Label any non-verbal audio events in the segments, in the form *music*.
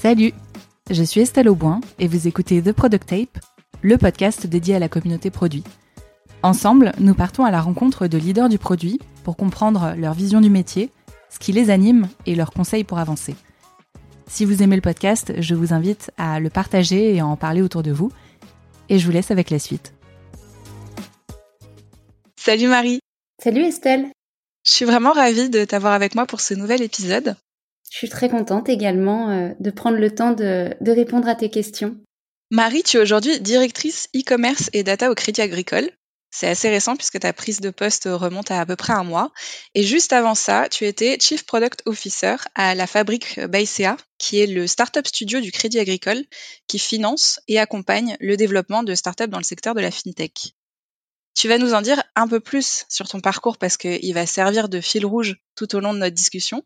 Salut, je suis Estelle Auboin et vous écoutez The Product Tape, le podcast dédié à la communauté produit. Ensemble, nous partons à la rencontre de leaders du produit pour comprendre leur vision du métier, ce qui les anime et leurs conseils pour avancer. Si vous aimez le podcast, je vous invite à le partager et à en parler autour de vous. Et je vous laisse avec la suite. Salut Marie. Salut Estelle. Je suis vraiment ravie de t'avoir avec moi pour ce nouvel épisode. Je suis très contente également euh, de prendre le temps de, répondre à tes questions. Marie, tu es aujourd'hui directrice e-commerce et data au Crédit Agricole. C'est assez récent puisque ta prise de poste remonte à à peu près un mois. Et juste avant ça, tu étais Chief Product Officer à la fabrique Baïséa, qui est le startup studio du Crédit Agricole qui finance et accompagne le développement de startups dans le secteur de la fintech. Tu vas nous en dire un peu plus sur ton parcours parce qu'il va servir de fil rouge tout au long de notre discussion.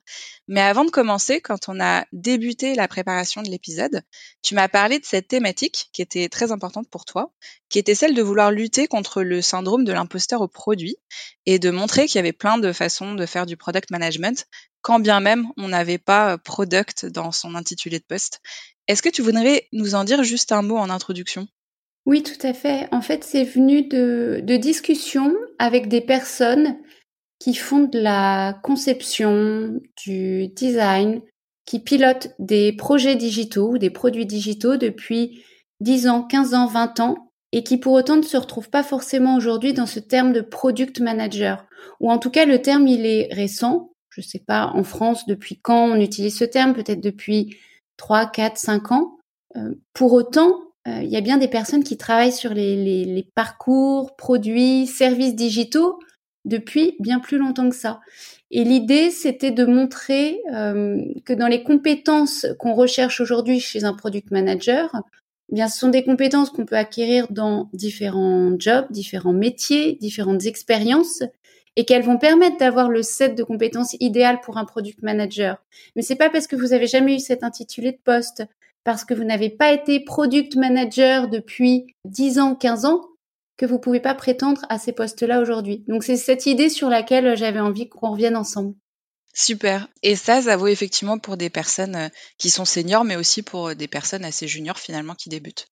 Mais avant de commencer, quand on a débuté la préparation de l'épisode, tu m'as parlé de cette thématique qui était très importante pour toi, qui était celle de vouloir lutter contre le syndrome de l'imposteur au produit et de montrer qu'il y avait plein de façons de faire du product management, quand bien même on n'avait pas product dans son intitulé de poste. Est-ce que tu voudrais nous en dire juste un mot en introduction? Oui, tout à fait. En fait, c'est venu de, discussions avec des personnes qui font de la conception, du design, qui pilotent des projets digitaux ou des produits digitaux depuis 10 ans, 15 ans, 20 ans et qui pour autant ne se retrouvent pas forcément aujourd'hui dans ce terme de product manager. Ou en tout cas, le terme, il est récent. Je ne sais pas en France depuis quand on utilise ce terme, peut-être depuis 3, 4, 5 ans. Euh, pour autant, il y a bien des personnes qui travaillent sur les, les, les, parcours, produits, services digitaux depuis bien plus longtemps que ça. Et l'idée, c'était de montrer euh, que dans les compétences qu'on recherche aujourd'hui chez un product manager, eh bien, ce sont des compétences qu'on peut acquérir dans différents jobs, différents métiers, différentes expériences, et qu'elles vont permettre d'avoir le set de compétences idéal pour un product manager. Mais c'est pas parce que vous avez jamais eu cet intitulé de poste, parce que vous n'avez pas été product manager depuis 10 ans, 15 ans, que vous pouvez pas prétendre à ces postes-là aujourd'hui. Donc c'est cette idée sur laquelle j'avais envie qu'on revienne ensemble. Super. Et ça, ça vaut effectivement pour des personnes euh, qui sont seniors, mais aussi pour euh, des personnes assez juniors finalement qui débutent.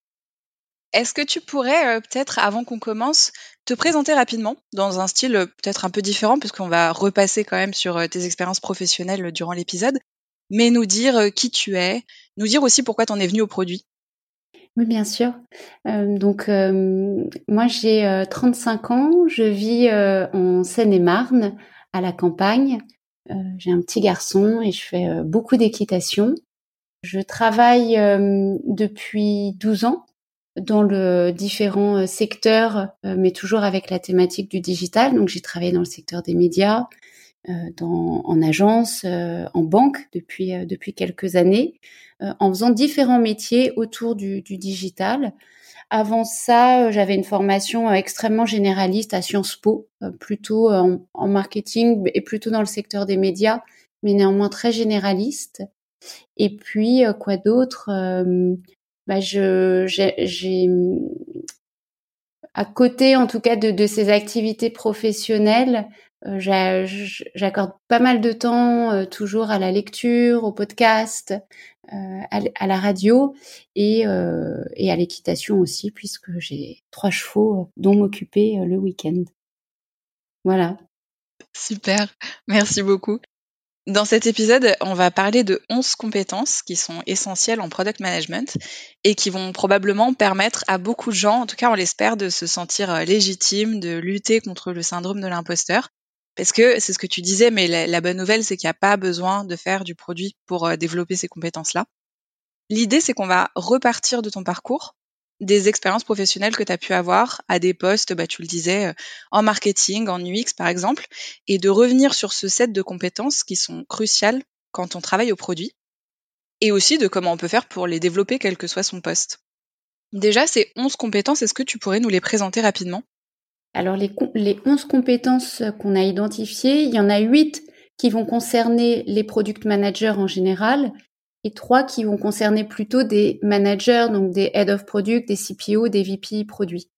Est-ce que tu pourrais euh, peut-être, avant qu'on commence, te présenter rapidement dans un style peut-être un peu différent, puisqu'on va repasser quand même sur tes expériences professionnelles durant l'épisode, mais nous dire qui tu es, nous dire aussi pourquoi tu en es venu au produit. Oui, bien sûr. Euh, donc, euh, moi, j'ai 35 ans. Je vis en Seine-et-Marne, à la campagne. j'ai un petit garçon et je fais beaucoup d'équitation. Je travaille depuis 12 ans dans le différents secteurs, mais toujours avec la thématique du digital. Donc, j'ai travaillé dans le secteur des médias, dans, en agence, en banque depuis depuis quelques années. Euh, en faisant différents métiers autour du, digital. Avant ça, euh, j'avais une formation euh, extrêmement généraliste à Sciences Po, plutôt en, marketing et plutôt dans le secteur des médias, mais néanmoins très généraliste. Et puis quoi d'autre bah je j'ai à côté en tout cas de, de ces activités professionnelles, j'accorde pas mal de temps toujours à la lecture, au podcast, euh, à, la radio et, euh, et à l'équitation aussi, puisque j'ai trois chevaux dont m'occuper euh, le week-end. Voilà. Super, merci beaucoup. Dans cet épisode, on va parler de 11 compétences qui sont essentielles en product management et qui vont probablement permettre à beaucoup de gens, en tout cas on l'espère, de se sentir légitimes, de lutter contre le syndrome de l'imposteur parce que c'est ce que tu disais, mais la, bonne nouvelle, c'est qu'il n'y a pas besoin de faire du produit pour euh, développer ces compétences-là. L'idée, c'est qu'on va repartir de ton parcours, des expériences professionnelles que tu as pu avoir à des postes, bah, tu le disais, euh, en marketing, en UX par exemple, et de revenir sur ce set de compétences qui sont cruciales quand on travaille au produit, et aussi de comment on peut faire pour les développer quel que soit son poste. Déjà, ces 11 compétences, est-ce que tu pourrais nous les présenter rapidement? Alors les, les 11 compétences qu'on a identifiées, il y en a 8 qui vont concerner les product managers en général et 3 qui vont concerner plutôt des managers, donc des head of product, des CPO, des VP produits.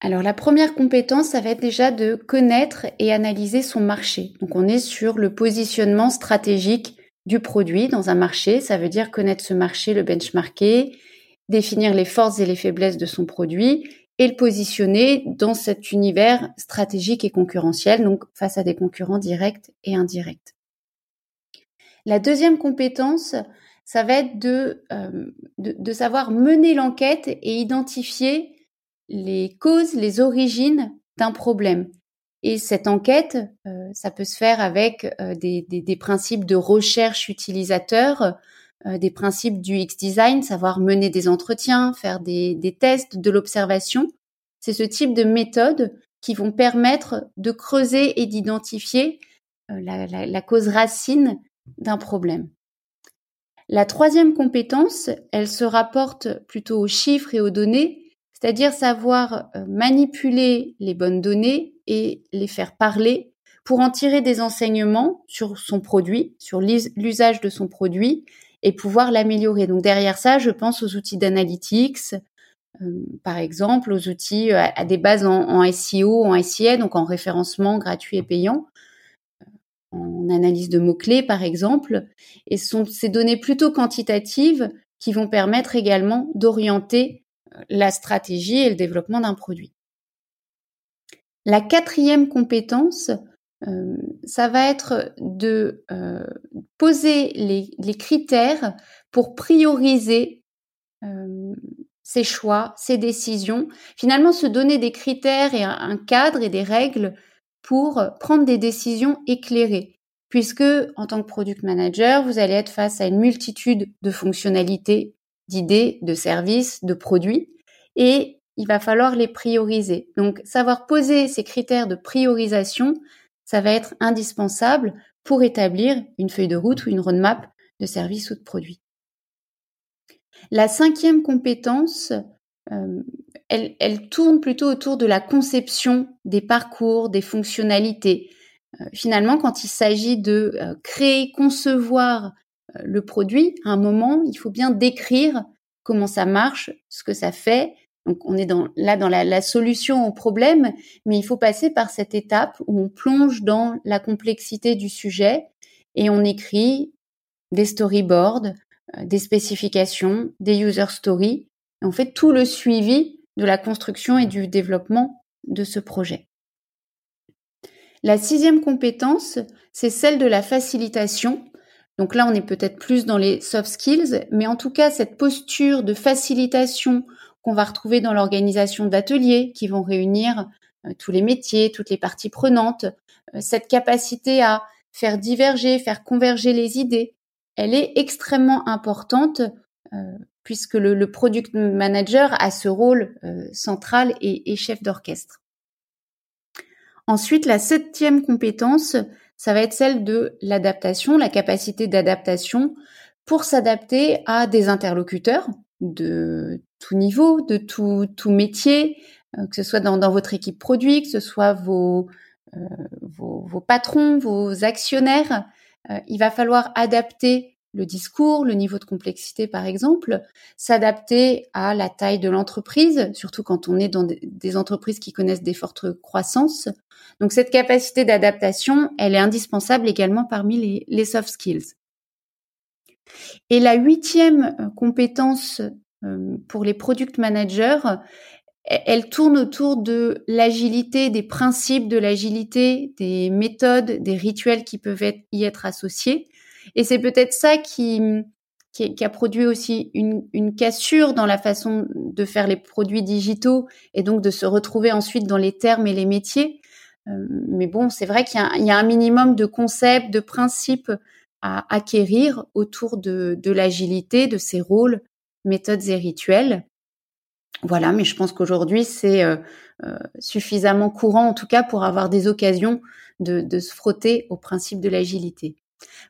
Alors la première compétence, ça va être déjà de connaître et analyser son marché. Donc on est sur le positionnement stratégique du produit dans un marché. Ça veut dire connaître ce marché, le benchmarker, définir les forces et les faiblesses de son produit et le positionner dans cet univers stratégique et concurrentiel, donc face à des concurrents directs et indirects. La deuxième compétence, ça va être de, euh, de, savoir mener l'enquête et identifier les causes, les origines d'un problème. Et cette enquête, euh, ça peut se faire avec euh, des, des, principes de recherche utilisateur, des principes du X-Design, savoir mener des entretiens, faire des, tests, de l'observation. C'est ce type de méthodes qui vont permettre de creuser et d'identifier la, la, la, cause racine d'un problème. La troisième compétence, elle se rapporte plutôt aux chiffres et aux données, c'est-à-dire savoir euh, manipuler les bonnes données et les faire parler pour en tirer des enseignements sur son produit, sur l'usage de son produit et pouvoir l'améliorer. Donc derrière ça, je pense aux outils d'analytics, euh, par exemple, aux outils euh, à, des bases en, en, SEO, en SIA, donc en référencement gratuit et payant, en analyse de mots-clés par exemple, et ce sont ces données plutôt quantitatives qui vont permettre également d'orienter euh, la stratégie et le développement d'un produit. La quatrième compétence, euh, ça va être de euh, poser les, critères pour prioriser ses choix, ses décisions, finalement se donner des critères et un cadre et des règles pour prendre des décisions éclairées. Puisque, en tant que product manager, vous allez être face à une multitude de fonctionnalités, d'idées, de services, de produits, et il va falloir les prioriser. Donc, savoir poser ces critères de priorisation, ça va être indispensable pour établir une feuille de route ou une roadmap de services ou de produits. La cinquième compétence, euh, elle, tourne plutôt autour de la conception des parcours, des fonctionnalités. Euh, finalement, quand il s'agit de euh, créer, concevoir le produit, à un moment, il faut bien décrire comment ça marche, ce que ça fait. Donc, on est là dans la, solution au problème, mais il faut passer par cette étape où on plonge dans la complexité du sujet et on écrit des storyboards, des spécifications, des user stories on fait tout le suivi de la construction et du développement de ce projet. La sixième compétence, c'est celle de la facilitation. Donc là, on est peut-être plus dans les soft skills, mais en tout cas, cette posture de facilitation qu'on va retrouver dans l'organisation d'ateliers qui vont réunir euh, tous les métiers, toutes les parties prenantes, euh, cette capacité à faire diverger, faire converger les idées, elle est extrêmement importante euh, puisque le, product manager a ce rôle central et, chef d'orchestre. Ensuite, la septième compétence, ça va être celle de l'adaptation, la capacité d'adaptation pour s'adapter à des interlocuteurs de tout niveau, de tout, métier, euh, que ce soit dans, votre équipe produit, que ce soit vos, vos patrons, vos actionnaires. il va falloir adapter le discours, le niveau de complexité par exemple, s'adapter à la taille de l'entreprise, surtout quand on est dans des entreprises qui connaissent des fortes croissances. Donc cette capacité d'adaptation, elle est indispensable également parmi les, soft skills. Et la huitième euh, compétence euh, pour les product managers, elle tourne autour de l'agilité, des principes de l'agilité, des méthodes, des rituels qui peuvent y être associés. Et c'est peut-être ça qui, a produit aussi une, cassure dans la façon de faire les produits digitaux et donc de se retrouver ensuite dans les termes et les métiers. Euh, mais bon, c'est vrai qu'il y, a un minimum de concepts, de principes à acquérir autour de, de l'agilité, de ses rôles, méthodes et rituels. Voilà, mais je pense qu'aujourd'hui, c'est euh, euh, suffisamment courant, en tout cas, pour avoir des occasions de, se frotter aux principes de l'agilité.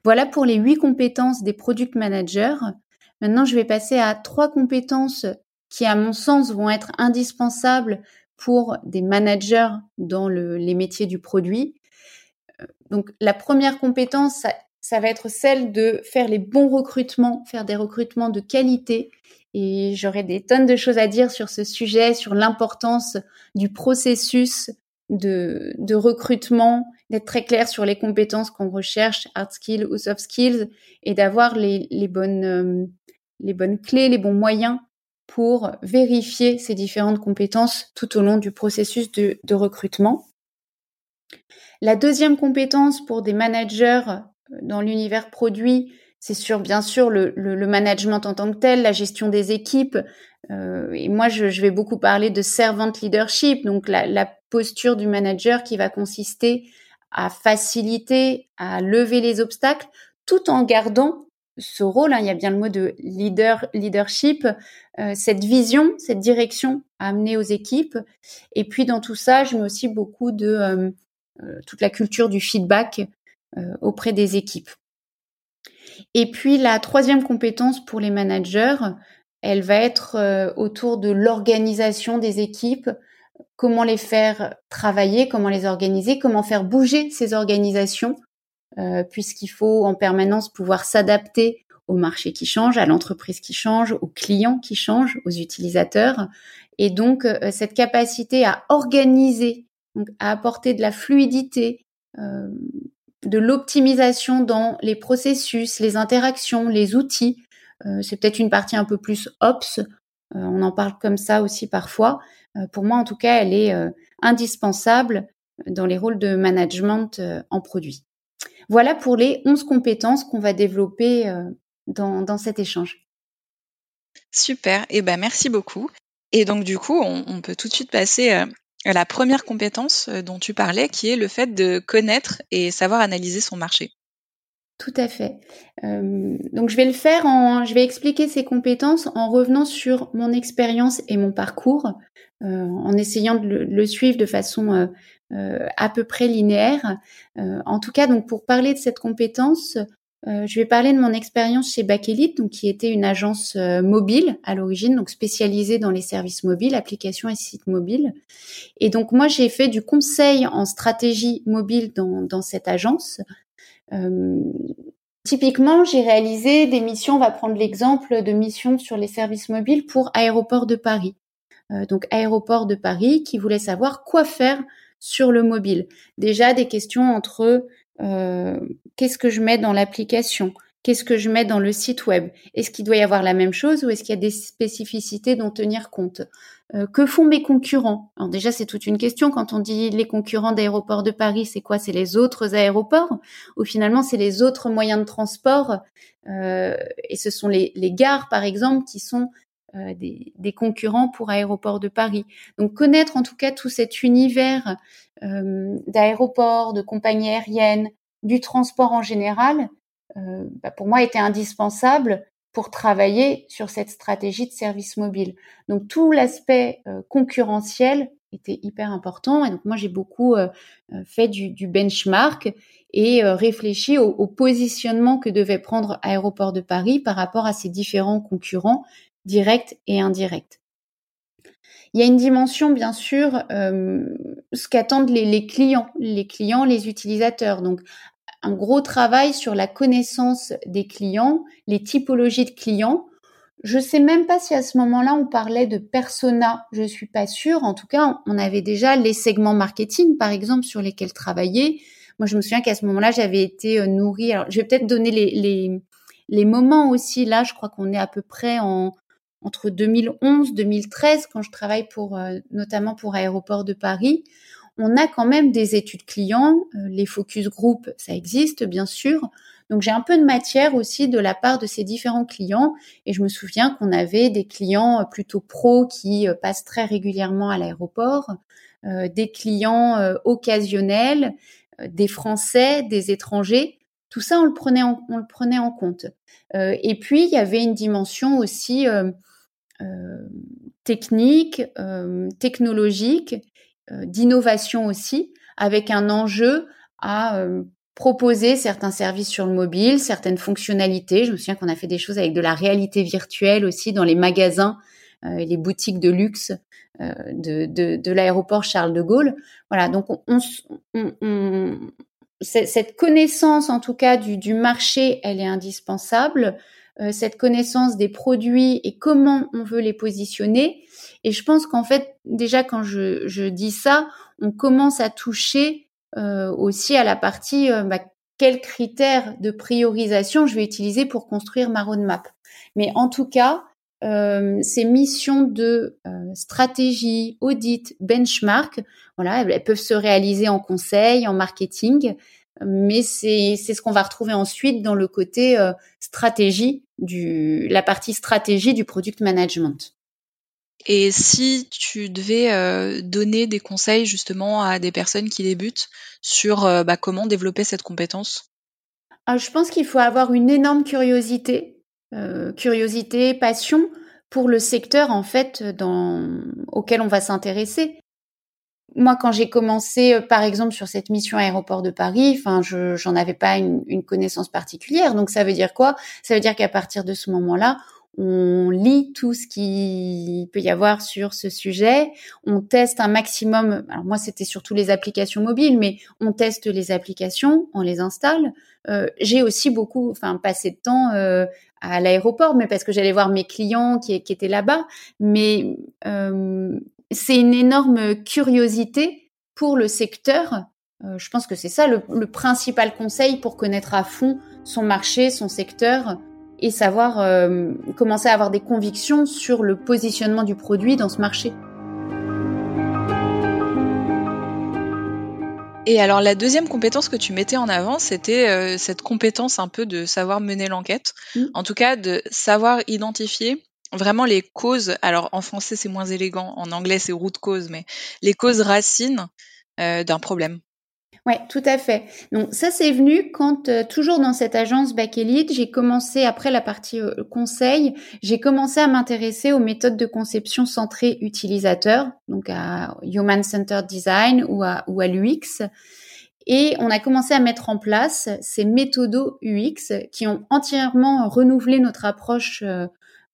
Voilà pour les huit compétences des product managers. Maintenant, je vais passer à trois compétences qui, à mon sens, vont être indispensables pour des managers dans les métiers du produit. Euh, donc, la première compétence, va être celle de faire les bons recrutements, faire des recrutements de qualité. Et j'aurai des tonnes de choses à dire sur ce sujet, sur l'importance du processus de, recrutement, d'être très clair sur les compétences qu'on recherche, hard skills ou soft skills, et d'avoir les, euh, bonnes clés, les bons moyens pour vérifier ces différentes compétences tout au long du processus de recrutement. La deuxième compétence pour des managers dans l'univers produit, c'est sûr, bien sûr, le, le, management en tant que tel, la gestion des équipes. Euh, et moi, je, je, vais beaucoup parler de servant leadership, donc la, la, posture du manager qui va consister à faciliter, à lever les obstacles, tout en gardant ce rôle. Hein, il y a bien le mot de leader, leadership, euh, cette vision, cette direction à amener aux équipes. Et puis dans tout ça, je mets aussi beaucoup de euh, euh, toute la culture du feedback auprès des équipes. Et puis la troisième compétence pour les managers, elle va être euh, autour de l'organisation des équipes, comment les faire travailler, comment les organiser, comment faire bouger ces organisations, euh, puisqu'il faut en permanence pouvoir s'adapter au marché qui change, à l'entreprise qui change, aux clients qui changent, aux utilisateurs. Et donc, euh, cette capacité à organiser, à apporter de la fluidité, de l'optimisation dans les processus, les interactions, les outils. Euh, c'est peut-être une partie un peu plus ops. Euh, on en parle comme ça aussi parfois. Euh, pour moi, en tout cas, elle est indispensable dans les rôles de management en produit. Voilà pour les 11 compétences qu'on va développer dans, dans, cet échange. Super, eh ben merci beaucoup. Et donc du coup, on, on peut tout de suite passer la première compétence euh, dont tu parlais, qui est le fait de connaître et savoir analyser son marché. Tout à fait. Euh, donc je vais le faire en, je vais expliquer ces compétences en revenant sur mon expérience et mon parcours, euh, en essayant de le, suivre de façon à peu près linéaire. en tout cas, donc pour parler de cette compétence, euh, je vais parler de mon expérience chez Bakelite, donc qui était une agence euh, mobile à l'origine, donc spécialisée dans les services mobiles, applications et sites mobiles. Et donc moi j'ai fait du conseil en stratégie mobile dans, dans cette agence. Euh, typiquement, j'ai réalisé des missions. On va prendre l'exemple de missions sur les services mobiles pour Aéroport de Paris. Euh, donc Aéroport de Paris qui voulait savoir quoi faire sur le mobile. Déjà des questions entre qu'est-ce que je mets dans l'application? Qu'est-ce que je mets dans le site web? Est-ce qu'il doit y avoir la même chose ou est-ce qu'il y a des spécificités dont tenir compte? Euh, Que font mes concurrents? Alors déjà, c'est toute une question. Quand on dit les concurrents d'aéroports de Paris, c'est quoi? C'est les autres aéroports? Ou finalement c'est les autres moyens de transport? Euh, Et ce sont les, les, gares, par exemple, qui sont euh, des, concurrents pour aéroports de Paris. Donc connaître en tout cas tout cet univers euh, d'aéroports, de compagnies aériennes, du transport en général, euh, bah pour moi était indispensable pour travailler sur cette stratégie de service mobile. Donc tout l'aspect concurrentiel était hyper important. Et donc moi j'ai beaucoup fait du, du, benchmark et réfléchi au, au, positionnement que devait prendre Aéroport de Paris par rapport à ses différents concurrents directs et indirects. Il y a une dimension, bien sûr, euh, ce qu'attendent les, les, clients, les clients, les utilisateurs. Donc, un gros travail sur la connaissance des clients, les typologies de clients. Je sais même pas si à ce moment-là on parlait de persona. Je suis pas sûre. En tout cas, on avait déjà les segments marketing, par exemple, sur lesquels travailler. Moi, je me souviens qu'à ce moment-là, j'avais été euh, nourrie. Alors, je vais peut-être donner les, les, les moments aussi. Là, je crois qu'on est à peu près en entre 2011 2013 quand je travaille pour euh, notamment pour Aéroport de Paris on a quand même des études clients euh, les focus group ça existe bien sûr. Donc j'ai un peu de matière aussi de la part de ces différents clients et je me souviens qu'on avait des clients euh, plutôt pros qui passent très régulièrement à l'aéroport des clients occasionnels des français des étrangers. Tout ça on le prenait on le prenait en compte. Et puis il y avait une dimension aussi euh, technique, euh, technologique, euh, d'innovation aussi, avec un enjeu à proposer certains services sur le mobile, certaines fonctionnalités. Je me souviens qu'on a fait des choses avec de la réalité virtuelle aussi dans les magasins et les boutiques de luxe de, de, l'aéroport Charles de Gaulle. Voilà, donc on, on, on, cette connaissance en tout cas du, du, marché, elle est indispensable. Cette connaissance des produits et comment on veut les positionner. Et je pense qu'en fait, déjà quand je, je, dis ça, on commence à toucher aussi à la partie bah, quels critères de priorisation je vais utiliser pour construire ma roadmap. Mais en tout cas, euh, ces missions de euh, stratégie, audit, benchmark, voilà, elles peuvent se réaliser en conseil, en marketing, mais c'est ce qu'on va retrouver ensuite dans le côté euh, stratégie du la partie stratégie du product management. Et si tu devais euh, donner des conseils justement à des personnes qui débutent sur euh, bah, comment développer cette compétence? Ah, Je pense qu'il faut avoir une énorme curiosité, curiosité, passion pour le secteur en fait dans, auquel on va s'intéresser. Moi, quand j'ai commencé, par exemple, sur cette mission aéroport de Paris, enfin, je j'en avais pas une, une connaissance particulière. Donc, ça veut dire quoi? Ça veut dire qu'à partir de ce moment-là, on lit tout ce qu'il peut y avoir sur ce sujet, on teste un maximum. Alors moi, c'était surtout les applications mobiles, mais on teste les applications, on les installe. Euh, j'ai aussi beaucoup, enfin, passé de temps euh, à l'aéroport, mais parce que j'allais voir mes clients qui, étaient là-bas. Mais euh, c'est une énorme curiosité pour le secteur. je pense que c'est ça le principal conseil pour connaître à fond son marché, son secteur et savoir euh, commencer à avoir des convictions sur le positionnement du produit dans ce marché. Et alors la deuxième compétence que tu mettais en avant, c'était euh, cette compétence un peu de savoir mener l'enquête, mmh. en tout cas de savoir identifier vraiment les causes. Alors en français c'est moins élégant, en anglais c'est root cause, mais les causes racines euh, d'un problème. Ouais, tout à fait. Donc ça c'est venu quand euh, toujours dans cette agence Back Elite, j'ai commencé après la partie euh, conseil, j'ai commencé à m'intéresser aux méthodes de conception centrées utilisateur, donc à Human Centered Design ou à, ou l'UX. Et on a commencé à mettre en place ces méthodos UX qui ont entièrement renouvelé notre approche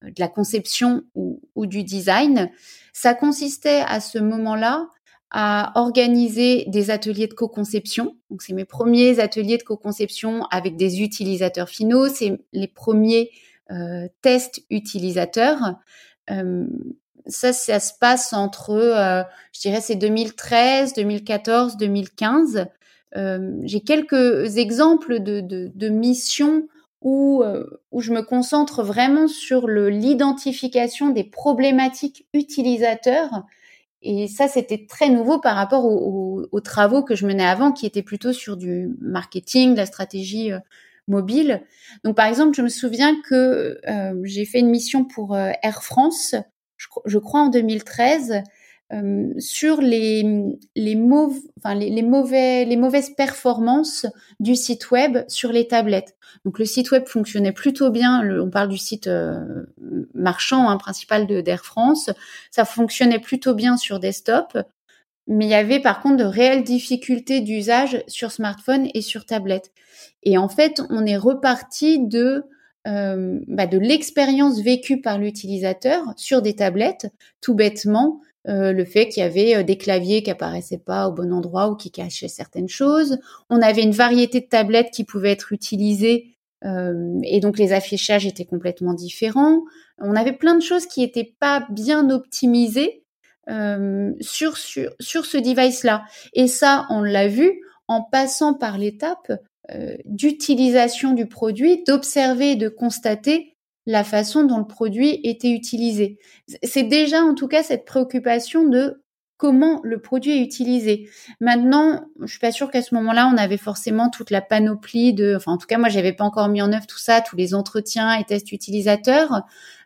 de la conception ou, du design. Ça consistait à ce moment-là à organiser des ateliers de co-conception. Donc, c'est mes premiers ateliers de co-conception avec des utilisateurs finaux. C'est les premiers euh, tests utilisateurs. Euh, ça, ça se passe entre, euh, je dirais, c'est 2013, 2014, 2015. J'ai quelques exemples de missions où, où je me concentre vraiment sur l'identification des problématiques utilisateurs et ça, c'était très nouveau par rapport aux, travaux que je menais avant, qui étaient plutôt sur du marketing, de la stratégie euh, mobile. Donc, par exemple, je me souviens que euh, j'ai fait une mission pour euh, Air France, je, crois en 2013, euh, sur les, les, les, mauvais, les mauvaises performances du site web sur les tablettes. Donc le site web fonctionnait plutôt bien, on parle du site euh, marchand hein, principal d'Air France, ça fonctionnait plutôt bien sur desktop, mais il y avait par contre de réelles difficultés d'usage sur smartphone et sur tablette. Et en fait, on est reparti de euh, bah, de l'expérience vécue par l'utilisateur sur des tablettes, tout bêtement, euh, le fait qu'il y avait euh, des claviers qui apparaissaient pas au bon endroit ou qui cachaient certaines choses. On avait une variété de tablettes qui pouvaient être utilisées euh, et donc les affichages étaient complètement différents. On avait plein de choses qui n'étaient pas bien optimisées sur, sur, sur ce device-là. Et ça, on l'a vu en passant par l'étape d'utilisation du produit, d'observer de constater la façon dont le produit était utilisé. C'est déjà en tout cas cette préoccupation de comment le produit est utilisé. Maintenant, je suis pas sûre qu'à ce moment-là, on avait forcément toute la panoplie de, enfin en tout cas moi j'avais pas encore mis en œuvre tout ça, tous les entretiens et tests utilisateurs.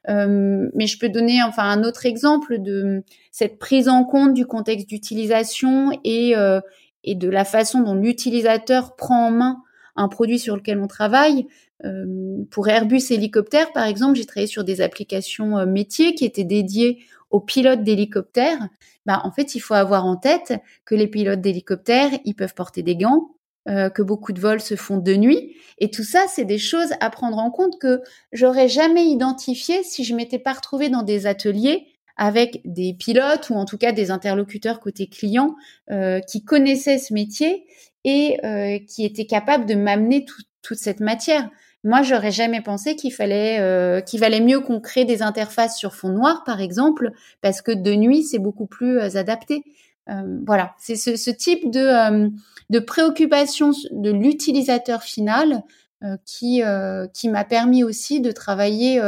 Euh, mais je peux donner enfin un autre exemple de cette prise en compte du contexte d'utilisation et euh, et de la façon dont l'utilisateur prend en main un produit sur lequel on travaille. Euh, pour Airbus Hélicoptère, par exemple, j'ai travaillé sur des applications euh, métiers qui étaient dédiées aux pilotes d'hélicoptères. Bah, en fait, il faut avoir en tête que les pilotes d'hélicoptères, ils peuvent porter des gants, euh, que beaucoup de vols se font de nuit. Et tout ça, c'est des choses à prendre en compte que j'aurais jamais identifié si je m'étais pas retrouvée dans des ateliers avec des pilotes ou en tout cas des interlocuteurs côté client qui connaissaient ce métier et qui étaient capables de m'amener toute cette matière. Moi, j'aurais jamais pensé qu'il fallait euh, qu'il valait mieux qu'on crée des interfaces sur fond noir, par exemple, parce que de nuit, c'est beaucoup plus euh, adapté. Euh, voilà, c'est ce, ce, type de, de préoccupation de l'utilisateur final qui qui m'a permis aussi de travailler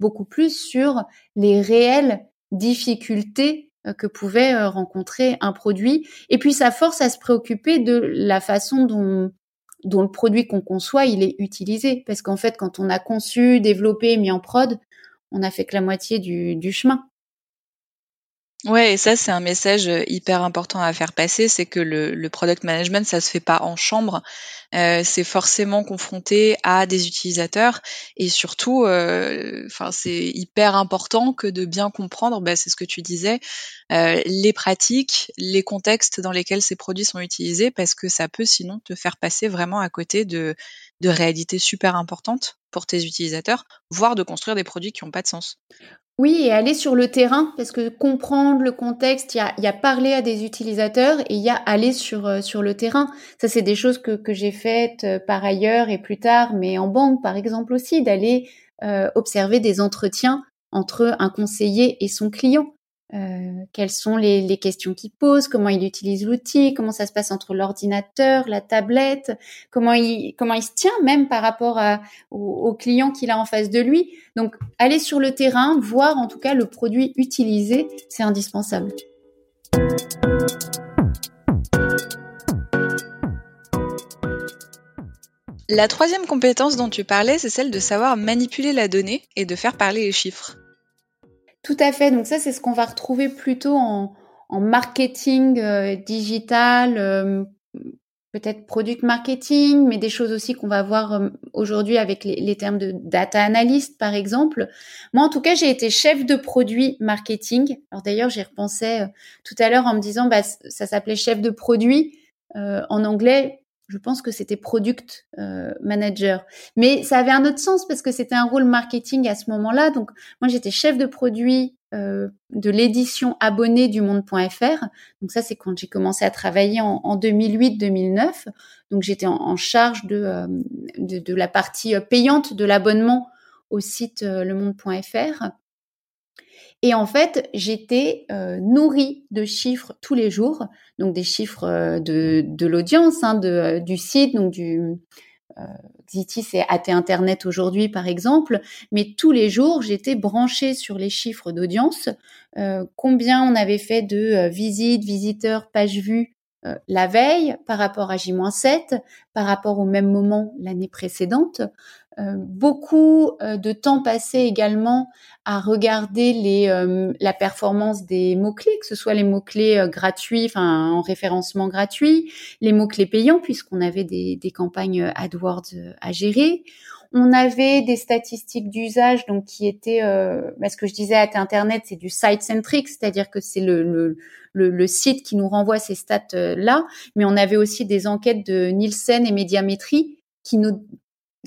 beaucoup plus sur les réelles difficultés que pouvait rencontrer un produit et puis ça force à se préoccuper de la façon dont dont le produit qu'on conçoit, il est utilisé. Parce qu'en fait, quand on a conçu, développé, mis en prod, on a fait que la moitié du, du chemin. Ouais, et ça, c'est un message euh, hyper important à faire passer, c'est que le, product management, ça se fait pas en chambre, euh, c'est forcément confronté à des utilisateurs, et surtout, euh, enfin, c'est hyper important que de bien comprendre, bah, c'est ce que tu disais, les pratiques, les contextes dans lesquels ces produits sont utilisés, parce que ça peut sinon te faire passer vraiment à côté de, de réalités super importantes pour tes utilisateurs, voire de construire des produits qui n'ont pas de sens. Oui, et aller sur le terrain, parce que comprendre le contexte, il y a, y parler à des utilisateurs et il y a aller sur, euh, sur le terrain. Ça, c'est des choses que, que j'ai faites euh, par ailleurs et plus tard, mais en banque, par exemple aussi, d'aller euh, observer des entretiens entre un conseiller et son client. Euh, quelles sont les, questions qu'il pose, comment il utilise l'outil, comment ça se passe entre l'ordinateur, la tablette, comment il se tient même par rapport au, au, client qu'il a en face de lui. Donc aller sur le terrain, voir en tout cas le produit utilisé, c'est indispensable. La troisième compétence dont tu parlais, c'est celle de savoir manipuler la donnée et de faire parler les chiffres. Tout à fait. Donc ça, c'est ce qu'on va retrouver plutôt en, marketing euh, digital, euh, peut-être product marketing, mais des choses aussi qu'on va voir euh, aujourd'hui avec les, les, termes de data analyst, par exemple. Moi, en tout cas, j'ai été chef de produit marketing. Alors d'ailleurs, j'y repensais tout à l'heure en me disant, bah, ça s'appelait chef de produit. en anglais, je pense que c'était product euh, manager. Mais ça avait un autre sens parce que c'était un rôle marketing à ce moment-là. Donc moi j'étais chef de produit euh, de l'édition abonnée du monde.fr. Donc ça c'est quand j'ai commencé à travailler en, en 2008-2009. Donc j'étais en, charge euh, de, de, la partie payante de l'abonnement au site le monde.fr. Et en fait, j'étais euh, nourrie de chiffres tous les jours, donc des chiffres euh, de, l'audience, hein, euh, du site, donc du euh, Ziti, c'est AT Internet aujourd'hui, par exemple, mais tous les jours, j'étais branchée sur les chiffres d'audience, euh, combien on avait fait de visites, visiteurs, pages vues la veille par rapport à J-7, par rapport au même moment l'année précédente, beaucoup euh, de temps passé également à regarder les, euh, la performance des mots-clés, que ce soit les mots-clés gratuits, enfin en référencement gratuit, les mots-clés payants, puisqu'on avait des, des, campagnes AdWords à gérer. On avait des statistiques d'usage, donc qui étaient, bah, ce que je disais à Internet, c'est du site-centric, c'est-à-dire que c'est le, le, le, site qui nous renvoie ces stats-là, mais on avait aussi des enquêtes de Nielsen et Médiamétrie qui nous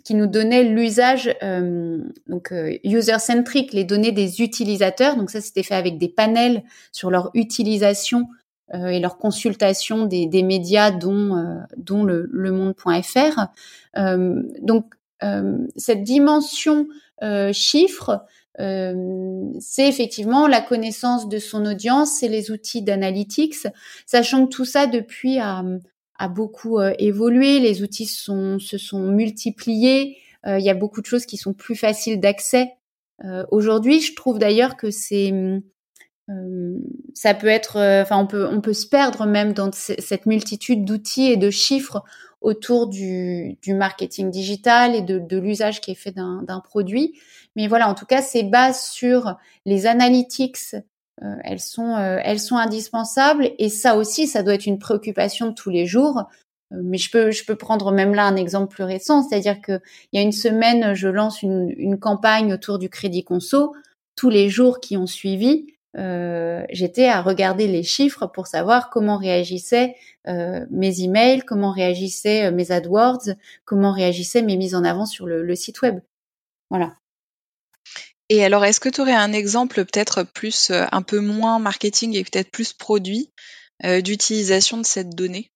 qui nous donnait l'usage euh, donc euh, user centric, les données des utilisateurs. Donc ça, c'était fait avec des panels sur leur utilisation euh, et leur consultation des, des médias, dont euh, dont le, le Monde.fr. Euh, donc cette dimension chiffre, c'est effectivement la connaissance de son audience, c'est les outils d'analytics, sachant que tout ça depuis a beaucoup euh, évolué, les outils se sont multipliés, euh, il y a beaucoup de choses qui sont plus faciles d'accès. Euh, aujourd'hui, je trouve d'ailleurs que c'est ça peut être, enfin on peut on peut se perdre même dans cette multitude d'outils et de chiffres autour du, marketing digital et de, de l'usage qui est fait d'un produit. Mais voilà, en tout cas, c'est base sur les analytics euh, elles sont euh, elles sont indispensables et ça aussi ça doit être une préoccupation tous les jours euh, mais je peux je peux prendre même là un exemple plus récent c'est-à-dire que il y a une semaine je lance une, une campagne autour du crédit conso tous les jours qui ont suivi euh, j'étais à regarder les chiffres pour savoir comment réagissaient euh, mes emails, comment réagissaient mes AdWords, comment réagissaient mes mises en avant sur le, le site web. Voilà. Et alors, est-ce que tu aurais un exemple peut-être plus, euh, un peu moins marketing et peut-être plus produit, euh, d'utilisation de cette donnée?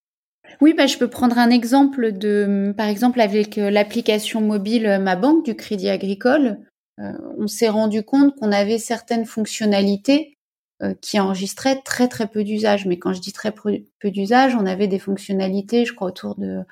Oui, bah, je peux prendre un exemple de, par exemple, avec l'application mobile Ma Banque du Crédit Agricole. on s'est rendu compte qu'on avait certaines fonctionnalités qui enregistraient très très peu d'usage. Mais quand je dis très peu d'usage, on avait des fonctionnalités, je crois, autour de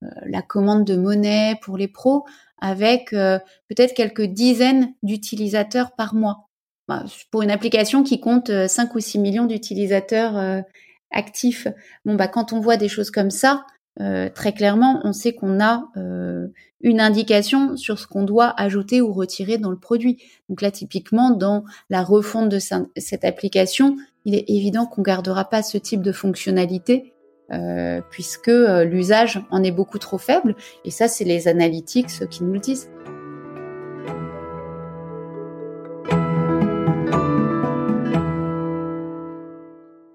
la commande de monnaie pour les pros, avec peut-être quelques dizaines d'utilisateurs par mois. Bah, pour une application qui compte 5 ou 6 millions d'utilisateurs actifs. Bon, bah, quand on voit des choses comme ça, euh, très clairement, on sait qu'on a euh, une indication sur ce qu'on doit ajouter ou retirer dans le produit. Donc là, typiquement, dans la refonte de cette application, il est évident qu'on gardera pas ce type de fonctionnalité euh, puisque l'usage en est beaucoup trop faible. Et ça, c'est les analytics qui nous le disent.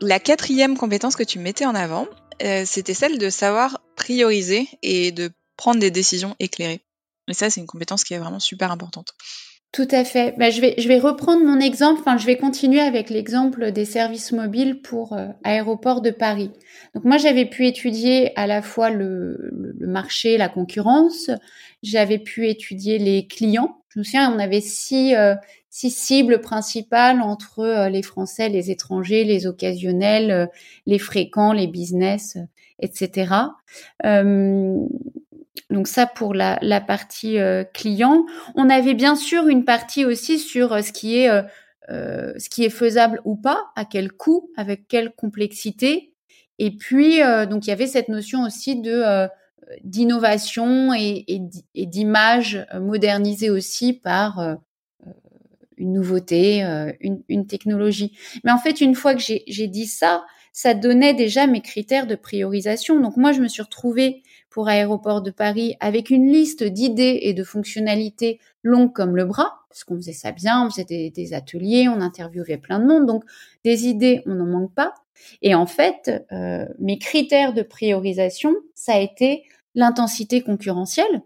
La quatrième compétence que tu mettais en avant, euh, c'était celle de savoir prioriser et de prendre des décisions éclairées. Et ça, c'est une compétence qui est vraiment super importante. Tout à fait. Bah, je, vais, reprendre mon exemple, enfin je vais continuer avec l'exemple des services mobiles pour euh, aéroports de Paris. Donc moi j'avais pu étudier à la fois le, marché, la concurrence, j'avais pu étudier les clients. Je me souviens, on avait six, euh, six cibles principales entre euh, les Français, les étrangers, les occasionnels, euh, les fréquents, les business, etc. donc ça pour la, la partie client. On avait bien sûr une partie aussi sur ce qui est ce qui est faisable ou pas, à quel coût, avec quelle complexité. Et puis donc il y avait cette notion aussi de d'innovation et, et d'image modernisée aussi par une nouveauté, euh, une, technologie. Mais en fait, une fois que j'ai dit ça, ça donnait déjà mes critères de priorisation. Donc moi, je me suis retrouvée pour Aéroport de Paris avec une liste d'idées et de fonctionnalités longues comme le bras, parce qu'on faisait ça bien, on faisait des, ateliers, on interviewait plein de monde, donc des idées, on n'en manque pas. Et en fait, euh, mes critères de priorisation, ça a été l'intensité concurrentielle,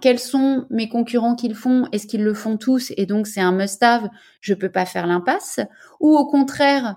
quels sont mes concurrents qui le font? Est-ce qu'ils le font tous? Et donc c'est un must-have Je peux pas faire l'impasse. Ou au contraire,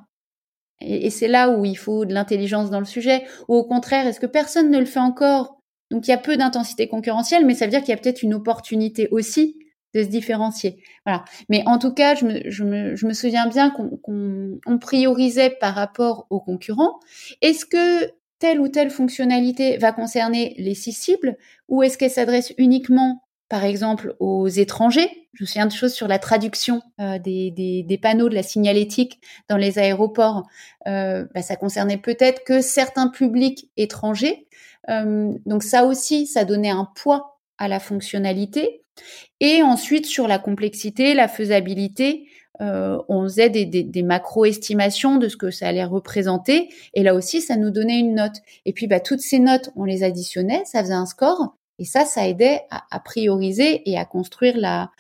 et, c'est là où il faut de l'intelligence dans le sujet. Ou au contraire, est-ce que personne ne le fait encore? Donc il y a peu d'intensité concurrentielle, mais ça veut dire qu'il y a peut-être une opportunité aussi de se différencier. Voilà. Mais en tout cas, je me, je me, je me souviens bien qu'on priorisait par rapport aux concurrents. Est-ce que telle ou telle fonctionnalité va concerner les six cibles? Ou est-ce qu'elle s'adresse uniquement par exemple aux étrangers. Je me souviens de choses sur la traduction euh, des, panneaux de la signalétique dans les aéroports. Euh, bah, ça concernait peut-être que certains publics étrangers. Euh, donc ça aussi, ça donnait un poids à la fonctionnalité. Et ensuite, sur la complexité, la faisabilité, euh, on faisait des, des, macro-estimations de ce que ça allait représenter. Et là aussi, ça nous donnait une note. Et puis, bah, toutes ces notes, on les additionnait, ça faisait un score. Et ça, ça aidait à, prioriser et à construire la,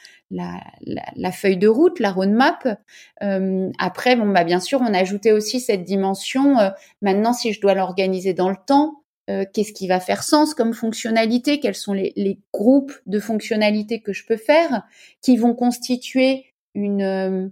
feuille de route, la roadmap. Euh, après, bon, bah, bien sûr, on ajoutait aussi cette dimension. Euh, maintenant, si je dois l'organiser dans le temps, qu'est-ce qui va faire sens comme fonctionnalité? Quels sont les, groupes de fonctionnalités que je peux faire qui vont constituer une, euh,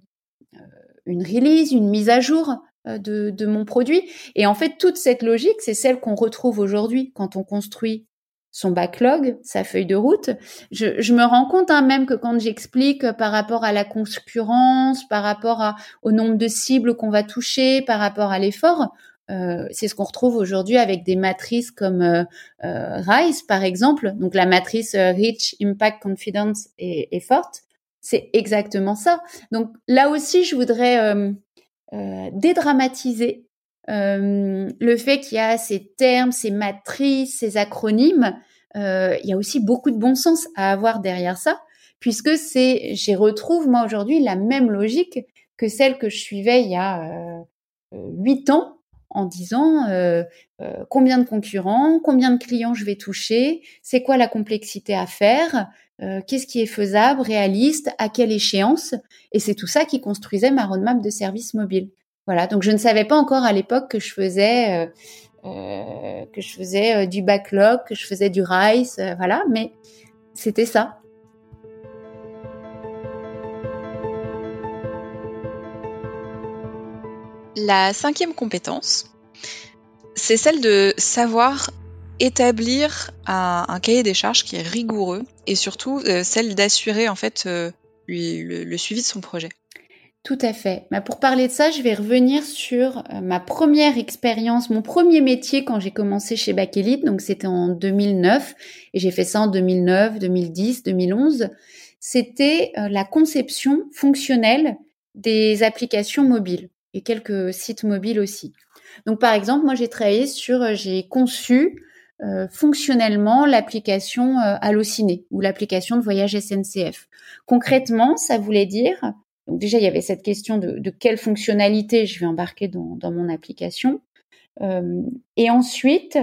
release, une mise à jour euh, de, de, mon produit? Et en fait, toute cette logique, c'est celle qu'on retrouve aujourd'hui quand on construit son backlog, sa feuille de route. Je, je me rends compte hein, même que quand j'explique par rapport à la concurrence, par rapport à, au nombre de cibles qu'on va toucher, par rapport à l'effort, euh, c'est ce qu'on retrouve aujourd'hui avec des matrices comme euh, RISE par exemple. Donc la matrice Reach, Impact, Confidence et Effort. C'est exactement ça. Donc là aussi, je voudrais euh, euh, dédramatiser euh, le fait qu'il y a ces termes, ces matrices, ces acronymes. il y a aussi beaucoup de bon sens à avoir derrière ça, puisque c'est, j'y retrouve moi aujourd'hui la même logique que celle que je suivais il y a huit ans en disant combien de concurrents, combien de clients je vais toucher, c'est quoi la complexité à faire, euh, qu'est-ce qui est faisable, réaliste, à quelle échéance. Et c'est tout ça qui construisait ma roadmap de service mobile. Donc je ne savais pas encore à l'époque que je faisais euh, euh, que je faisais du backlog, que je faisais du RISE, voilà, mais c'était ça. La cinquième compétence, c'est celle de savoir établir un, cahier des charges qui est rigoureux et surtout euh, celle d'assurer en fait euh, le, suivi de son projet. Tout à fait. Bah, pour parler de ça, je vais revenir sur euh, ma première expérience, mon premier métier quand j'ai commencé chez Bakelite. Donc c'était en 2009 et j'ai fait ça en 2009, 2010, 2011. C'était la conception fonctionnelle des applications mobiles et quelques sites mobiles aussi. Donc par exemple, moi j'ai travaillé sur, j'ai conçu euh, fonctionnellement l'application euh, Allociné ou l'application de voyage SNCF. Concrètement, ça voulait dire, donc déjà il y avait cette question de, de quelle fonctionnalité je vais embarquer dans, mon application, euh, et ensuite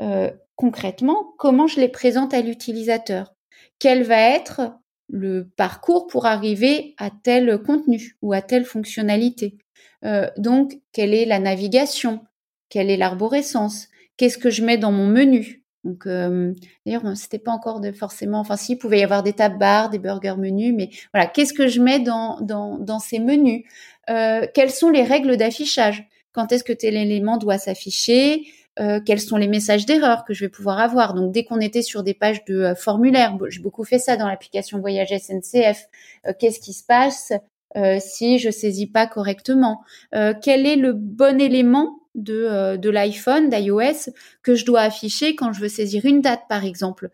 euh, concrètement comment je les présente à l'utilisateur? Quel va être le parcours pour arriver à tel contenu ou à telle fonctionnalité? Euh, donc, quelle est la navigation? Quelle est l'arborescence? Qu'est-ce que je mets dans mon menu? Donc, euh, d'ailleurs, c'était pas encore de forcément. Enfin, si, pouvait y avoir des tab bars, des burgers menus, mais voilà, qu'est-ce que je mets dans dans, dans ces menus? Euh, Quelles sont les règles d'affichage? Quand est-ce que tel élément doit s'afficher? Euh, Quels sont les messages d'erreur que je vais pouvoir avoir? Donc, dès qu'on était sur des pages de euh, formulaires, j'ai beaucoup fait ça dans l'application Voyage SNCF. Qu'est-ce qui se passe si je saisis pas correctement? Quel est le bon élément de, euh, de l'iPhone, d'iOS, que je dois afficher quand je veux saisir une date, par exemple.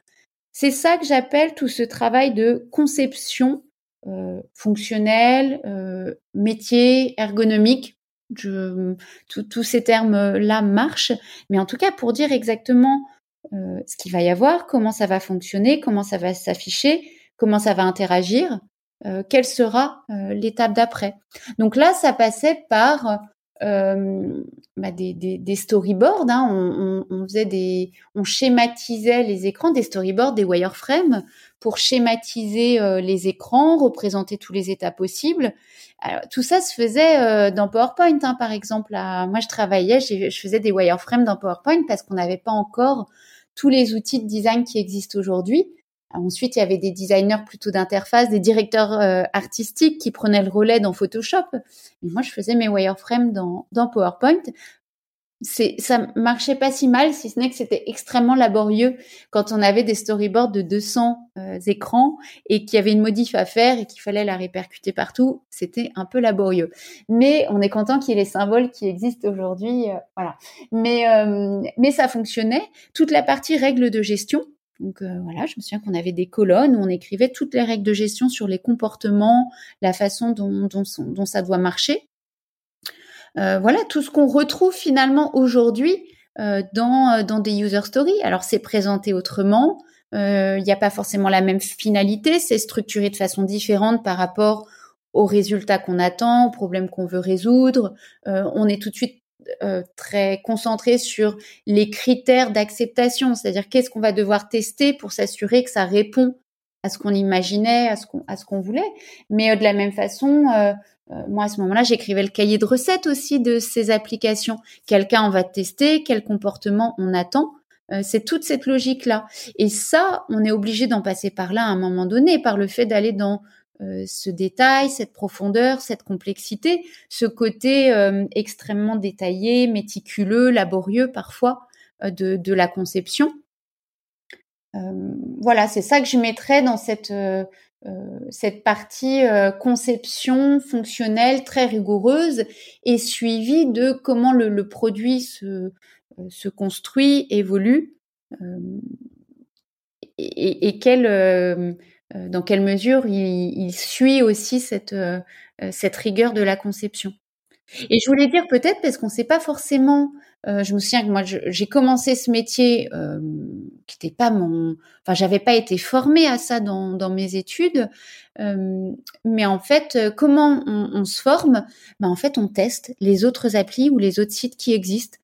C'est ça que j'appelle tout ce travail de conception euh, fonctionnelle, euh, métier, ergonomique. Tous ces termes-là marchent, mais en tout cas pour dire exactement euh, ce qu'il va y avoir, comment ça va fonctionner, comment ça va s'afficher, comment ça va interagir, euh, quelle sera l'étape d'après. Donc là, ça passait par euh, bah des, des, des, storyboards. Hein. On, on, on, faisait des, on schématisait les écrans, des storyboards, des wireframes pour schématiser euh, les écrans, représenter tous les états possibles. Alors, tout ça se faisait euh, dans PowerPoint, hein, par exemple. moi, je travaillais, je faisais des wireframes dans PowerPoint parce qu'on n'avait pas encore tous les outils de design qui existent aujourd'hui. Ensuite, il y avait des designers plutôt d'interface, des directeurs euh, artistiques qui prenaient le relais dans Photoshop. Et moi, je faisais mes wireframes dans, dans PowerPoint. C'est, ça marchait pas si mal, si ce n'est que c'était extrêmement laborieux quand on avait des storyboards de 200 euh, écrans et qu'il y avait une modif à faire et qu'il fallait la répercuter partout. C'était un peu laborieux. Mais on est content qu'il y ait les symboles qui existent aujourd'hui. Euh, voilà. Mais, mais ça fonctionnait. Toute la partie règles de gestion, donc euh, voilà, je me souviens qu'on avait des colonnes où on écrivait toutes les règles de gestion sur les comportements, la façon dont, ça doit marcher. Euh, voilà, tout ce qu'on retrouve finalement aujourd'hui euh, dans, dans des user stories. Alors c'est présenté autrement, il n'y a pas forcément la même finalité, c'est structuré de façon différente par rapport aux résultats qu'on attend, aux problèmes qu'on veut résoudre. on est tout de suite euh, très concentré sur les critères d'acceptation, c'est-à-dire qu'est-ce qu'on va devoir tester pour s'assurer que ça répond à ce qu'on imaginait, à ce qu'on à ce qu'on voulait. Mais euh, de la même façon, euh, moi à ce moment-là, j'écrivais le cahier de recettes aussi de ces applications. Quelqu'un on va tester, quel comportement on attend. c'est toute cette logique-là. Et ça, on est obligé d'en passer par là à un moment donné, par le fait d'aller dans euh, ce détail, cette profondeur, cette complexité, ce côté euh, extrêmement détaillé, méticuleux, laborieux parfois euh, de, de, la conception. voilà, c'est ça que je mettrais dans cette, cette partie conception fonctionnelle très rigoureuse et suivie de comment le, le produit se, se construit, évolue et, et quelle euh, dans quelle mesure il, suit aussi cette, euh, euh, cette rigueur de la conception. Et je voulais dire peut-être parce qu'on ne sait pas forcément. je me souviens que moi j'ai commencé ce métier qui n'était pas mon. Enfin, j'avais pas été formée à ça dans, dans mes études. mais en fait, comment on, on se forme? Ben, En fait, on teste les autres applis ou les autres sites qui existent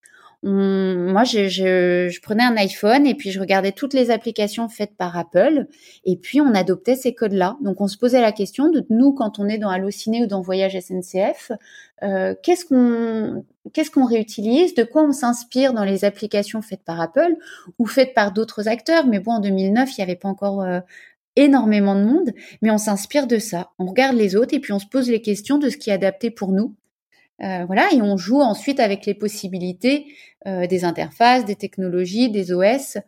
moi, je, je, je, prenais un iPhone et puis je regardais toutes les applications faites par Apple et puis on adoptait ces codes-là. Donc on se posait la question de nous quand on est dans Allociné ou dans Voyage SNCF, euh, qu'est-ce qu'on qu'est-ce qu'on réutilise, de quoi on s'inspire dans les applications faites par Apple ou faites par d'autres acteurs? Mais bon, en 2009, il n'y avait pas encore euh, énormément de monde, mais on s'inspire de ça. On regarde les autres et puis on se pose les questions de ce qui est adapté pour nous. Voilà, et on joue ensuite avec les possibilités des interfaces, des technologies, des OS.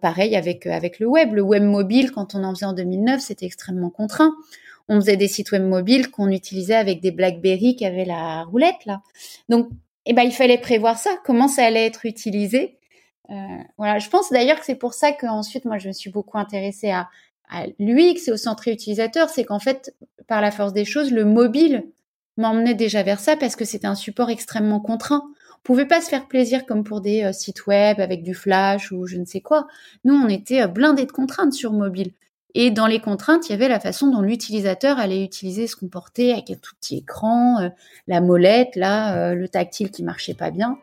pareil avec avec le web. Le web mobile, quand on en faisait en 2009, c'était extrêmement contraint. On faisait des sites web mobiles qu'on utilisait avec des BlackBerry qui avaient la roulette là. Donc, eh ben, il fallait prévoir ça. Comment ça allait être utilisé euh, Voilà. Je pense d'ailleurs que c'est pour ça qu'ensuite, moi, je me suis beaucoup intéressée à, à l'UX et au centre utilisateur. C'est qu'en fait, par la force des choses, le mobile m'emmenait déjà vers ça parce que c'était un support extrêmement contraint. On pouvait pas se faire plaisir comme pour des euh, sites web avec du flash ou je ne sais quoi. Nous, on était euh, blindés de contraintes sur mobile. Et dans les contraintes, il y avait la façon dont l'utilisateur allait utiliser ce comporter avec un tout petit écran, euh, la molette, là, le tactile qui marchait pas bien.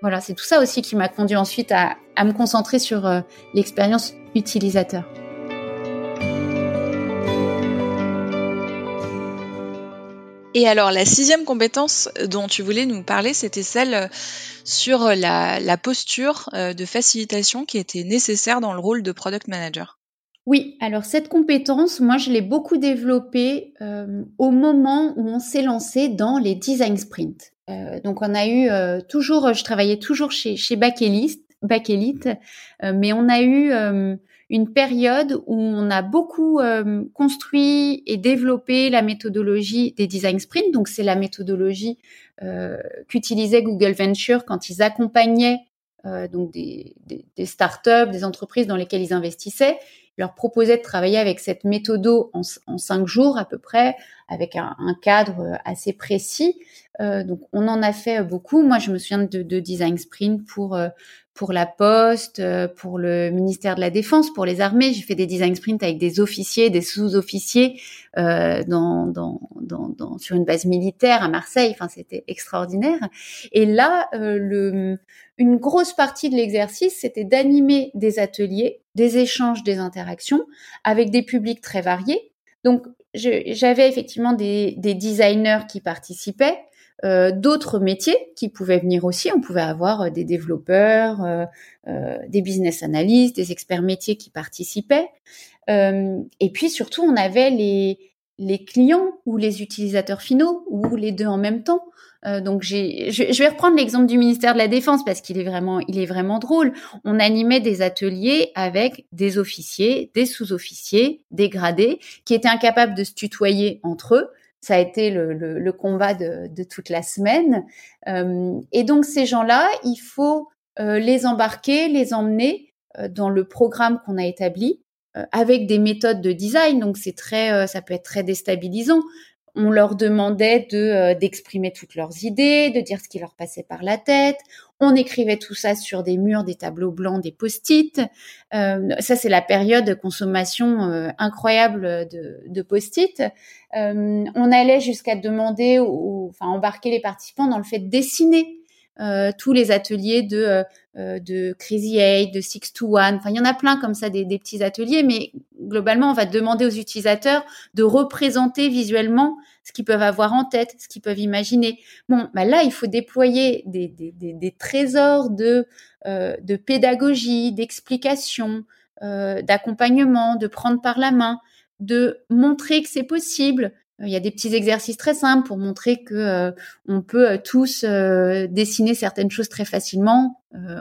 Voilà, c'est tout ça aussi qui m'a conduit ensuite à, à me concentrer sur l'expérience utilisateur. Et alors, la sixième compétence dont tu voulais nous parler, c'était celle sur la, la posture de facilitation qui était nécessaire dans le rôle de product manager. Oui, alors cette compétence, moi, je l'ai beaucoup développée euh, au moment où on s'est lancé dans les design sprints. Euh, donc, on a eu euh, toujours, je travaillais toujours chez, chez Elite, mais on a eu une période où on a beaucoup construit et développé la méthodologie des design sprints. Donc, c'est la méthodologie qu'utilisait Google Venture quand ils accompagnaient donc des, startups, des entreprises dans lesquelles ils investissaient leur proposais de travailler avec cette méthode en cinq jours à peu près, avec un, cadre assez précis. Euh, donc on en a fait beaucoup. Moi, je me souviens de, de design sprint pour euh, pour la Poste, euh, pour le ministère de la Défense, pour les armées. J'ai fait des design sprints avec des officiers, des sous-officiers euh, dans, dans, dans, dans, sur une base militaire à Marseille. Enfin, c'était extraordinaire. Et là, euh, le, une grosse partie de l'exercice, c'était d'animer des ateliers, des échanges, des interactions avec des publics très variés. Donc, j'avais effectivement des, des designers qui participaient, euh, d'autres métiers qui pouvaient venir aussi. On pouvait avoir euh, des développeurs, euh, des business analysts, des experts métiers qui participaient. et puis surtout, on avait les, les clients ou les utilisateurs finaux ou les deux en même temps. donc j'ai, je, vais reprendre l'exemple du ministère de la Défense parce qu'il est vraiment, il est vraiment drôle. On animait des ateliers avec des officiers, des sous-officiers, des gradés qui étaient incapables de se tutoyer entre eux ça a été le, le, combat de, de, toute la semaine. Euh, et donc ces gens-là, il faut euh, les embarquer, les emmener euh, dans le programme qu'on a établi avec des méthodes de design. Donc c'est très, ça peut être très déstabilisant on leur demandait de euh, d'exprimer toutes leurs idées, de dire ce qui leur passait par la tête. On écrivait tout ça sur des murs, des tableaux blancs, des post-it. Euh, ça, c'est la période de consommation euh, incroyable de, de post-it. on allait jusqu'à demander, ou, enfin embarquer les participants dans le fait de dessiner tous les ateliers de de Crazy Eight, de Six to One. Enfin, il y en a plein comme ça des, petits ateliers, mais globalement, on va demander aux utilisateurs de représenter visuellement ce qu'ils peuvent avoir en tête, ce qu'ils peuvent imaginer. Bon, bah là, il faut déployer des, trésors de, euh, de pédagogie, d'explication, euh, d'accompagnement, de prendre par la main, de montrer que c'est possible, il y a des petits exercices très simples pour montrer que euh, on peut euh, tous euh, dessiner certaines choses très facilement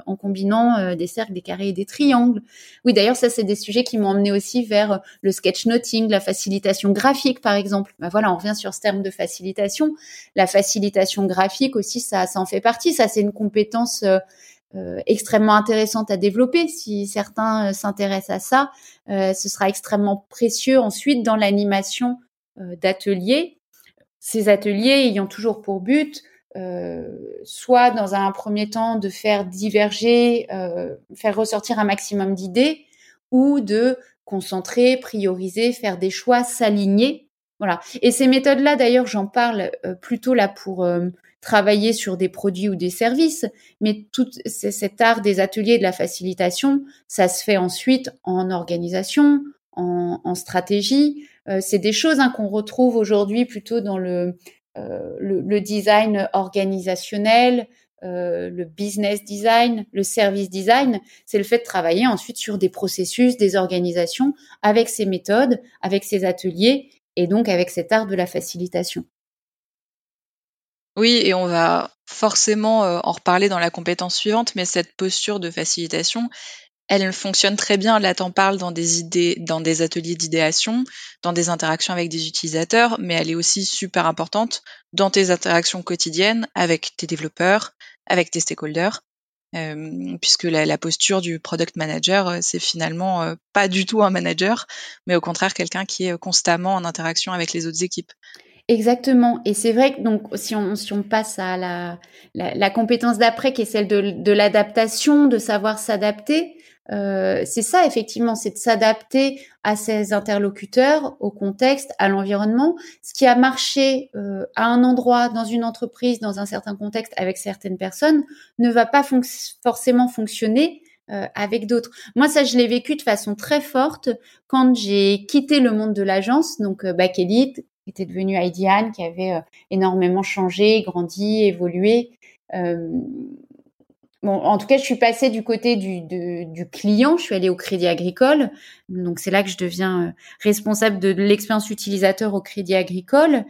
en combinant des cercles, des carrés et des triangles. Oui, d'ailleurs, ça c'est des sujets qui m'ont emmené aussi vers le sketchnoting, la facilitation graphique, par exemple. Ben voilà, on revient sur ce terme de facilitation. La facilitation graphique aussi, ça, ça en fait partie. Ça, c'est une compétence extrêmement intéressante à développer. Si certains s'intéressent à ça, ce sera extrêmement précieux ensuite dans l'animation euh, d'ateliers. Ces ateliers ayant toujours pour but euh, soit dans un premier temps de faire diverger, euh, faire ressortir un maximum d'idées, ou de concentrer, prioriser, faire des choix, s'aligner. Voilà. Et ces méthodes-là, d'ailleurs, j'en parle plutôt là pour travailler sur des produits ou des services, mais tout cet art des ateliers de la facilitation, ça se fait ensuite en organisation, en, stratégie. Euh, c'est des choses hein, qu'on retrouve aujourd'hui plutôt dans le, euh, design organisationnel, euh, le business design, le service design, c'est le fait de travailler ensuite sur des processus, des organisations, avec ces méthodes, avec ces ateliers, et donc avec cet art de la facilitation. Oui, et on va forcément en reparler dans la compétence suivante, mais cette posture de facilitation, elle fonctionne très bien. Là, t'en parles dans des idées, dans des ateliers d'idéation, dans des interactions avec des utilisateurs, mais elle est aussi super importante dans tes interactions quotidiennes avec tes développeurs, avec tes stakeholders. Euh, puisque la, posture du product manager, euh, c'est finalement euh, pas du tout un manager, mais au contraire quelqu'un qui est constamment en interaction avec les autres équipes. Exactement. Et c'est vrai que donc si on, si on passe à la, la, compétence d'après, qui est celle de, de l'adaptation, de savoir s'adapter, euh, c'est ça effectivement, c'est de s'adapter à ses interlocuteurs, au contexte, à l'environnement. Ce qui a marché euh, à un endroit, dans une entreprise, dans un certain contexte, avec certaines personnes, ne va pas forcément fonctionner euh, avec d'autres. Moi, ça, je l'ai vécu de façon très forte quand j'ai quitté le monde de l'agence, donc euh, Back Elite, qui était devenu IDEAN, qui avait énormément changé, grandi, évolué. En tout cas, je suis passée du côté du, client. Je suis allée au Crédit Agricole. Donc, c'est là que je deviens euh, responsable de l'expérience utilisateur au Crédit Agricole.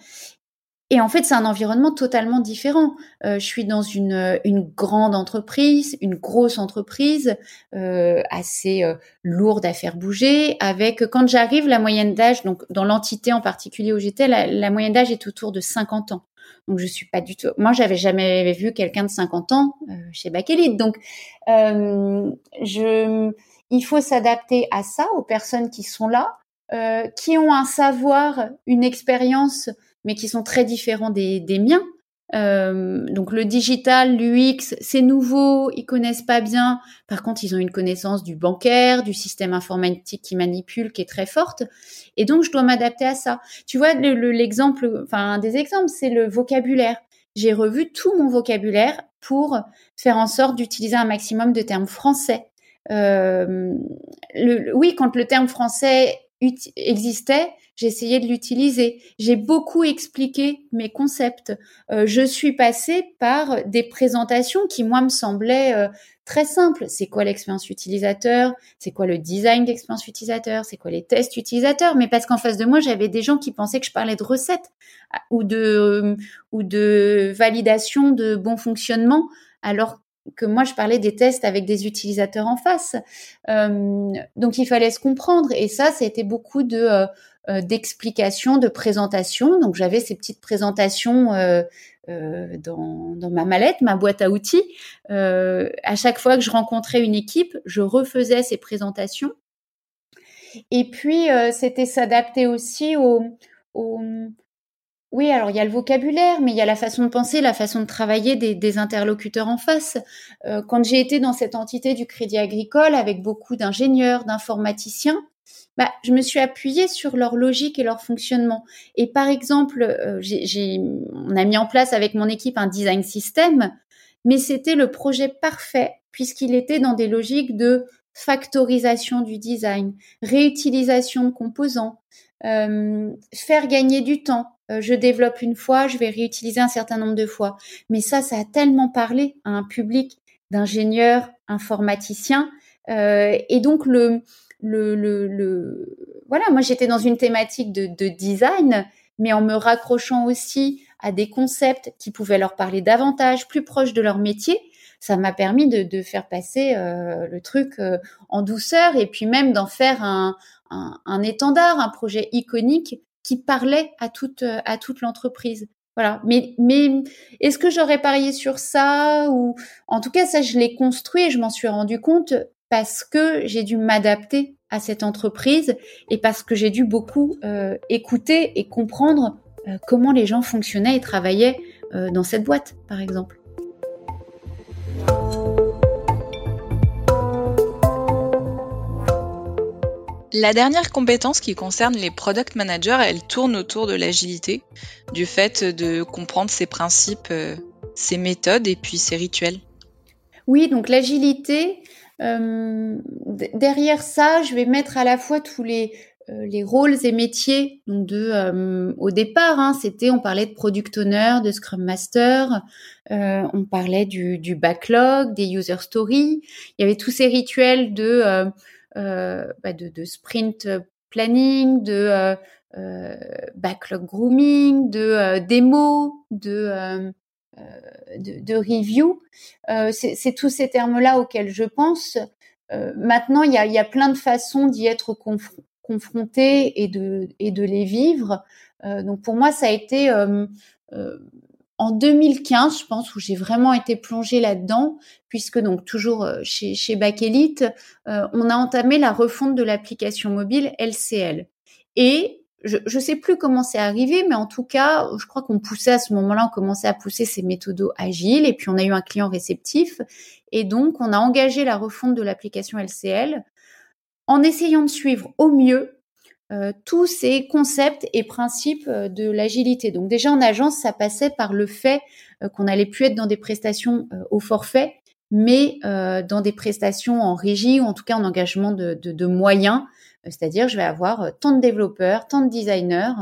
Et en fait, c'est un environnement totalement différent. Euh, je suis dans une, une grande entreprise, une grosse entreprise, euh, assez euh, lourde à faire bouger. Avec, quand j'arrive, la moyenne d'âge, donc dans l'entité en particulier où j'étais, la, la, moyenne d'âge est autour de 50 ans. Donc je suis pas du tout. Moi, j'avais jamais vu quelqu'un de 50 ans euh, chez Bakelite. Donc euh, je, il faut s'adapter à ça, aux personnes qui sont là, euh, qui ont un savoir, une expérience, mais qui sont très différents des, des miens. Euh, donc le digital, l'UX, c'est nouveau, ils connaissent pas bien. Par contre, ils ont une connaissance du bancaire, du système informatique qui manipule, qui est très forte. Et donc, je dois m'adapter à ça. Tu vois, l'exemple, le, enfin, un des exemples, c'est le vocabulaire. J'ai revu tout mon vocabulaire pour faire en sorte d'utiliser un maximum de termes français. Euh, le, oui, quand le terme français existait, essayé de l'utiliser. J'ai beaucoup expliqué mes concepts. Euh, je suis passée par des présentations qui, moi, me semblaient euh, très simples. C'est quoi l'expérience utilisateur? C'est quoi le design d'expérience utilisateur? C'est quoi les tests utilisateurs? Mais parce qu'en face de moi, j'avais des gens qui pensaient que je parlais de recettes ah, ou de, euh, ou de validation de bon fonctionnement, alors que moi je parlais des tests avec des utilisateurs en face. Euh, donc il fallait se comprendre et ça, ça a été beaucoup de euh, euh, d'explications, de présentations. Donc j'avais ces petites présentations euh, dans, dans, ma mallette, ma boîte à outils. à chaque fois que je rencontrais une équipe, je refaisais ces présentations. Et puis c'était s'adapter aussi au, au oui, alors il y a le vocabulaire, mais il y a la façon de penser, la façon de travailler des, interlocuteurs en face. Euh, quand j'ai été dans cette entité du Crédit Agricole avec beaucoup d'ingénieurs, d'informaticiens, bah, je me suis appuyée sur leur logique et leur fonctionnement. Et par exemple, euh, on a mis en place avec mon équipe un design system, mais c'était le projet parfait puisqu'il était dans des logiques de factorisation du design, réutilisation de composants, euh, faire gagner du temps. Euh, je développe une fois, je vais réutiliser un certain nombre de fois. Mais ça, ça a tellement parlé à un public d'ingénieurs, informaticiens. Euh, et donc, le, le, le, voilà, moi, j'étais dans une thématique de, de design, mais en me raccrochant aussi à des concepts qui pouvaient leur parler davantage, plus proches de leur métier, ça m'a permis de, de, faire passer euh, le truc euh, en douceur et puis même d'en faire un, un, un, étendard, un projet iconique qui parlait à toute à toute l'entreprise. Voilà. Mais mais est-ce que j'aurais parié sur ça ou en tout cas ça je l'ai construit et je m'en suis rendu compte parce que j'ai dû m'adapter à cette entreprise et parce que j'ai dû beaucoup euh, écouter et comprendre euh, comment les gens fonctionnaient et travaillaient euh, dans cette boîte, par exemple. La dernière compétence qui concerne les product managers, elle tourne autour de l'agilité, du fait de comprendre ses principes, euh, ses méthodes et puis ses rituels. Oui, donc l'agilité, euh, derrière ça, je vais mettre à la fois tous les, euh, les rôles et métiers. Donc au départ, hein, c'était, on parlait de product owner, de scrum master, on parlait du, backlog, des user stories. Il y avait tous ces rituels de bah de, sprint planning, de euh, euh, backlog grooming, de démo, de de, review. C'est tous ces termes-là auxquels je pense. maintenant, il y a, y a, plein de façons d'y être confronté et de, et de les vivre. donc pour moi, ça a été en 2015, je pense, où j'ai vraiment été plongée là-dedans, puisque donc toujours euh, chez, chez Elite, euh, on a entamé la refonte de l'application mobile LCL. Et je ne sais plus comment c'est arrivé, mais en tout cas, je crois qu'on poussait à ce moment-là, on commençait à pousser ces méthodes agiles, et puis on a eu un client réceptif, et donc on a engagé la refonte de l'application LCL en essayant de suivre au mieux euh, tous ces concepts et principes euh, de l'agilité. Donc déjà en agence, ça passait par le fait euh, qu'on allait plus être dans des prestations au forfait, mais dans des prestations en régie ou en tout cas en engagement de, de, de moyens. C'est-à-dire, je vais avoir tant de développeurs, tant de designers,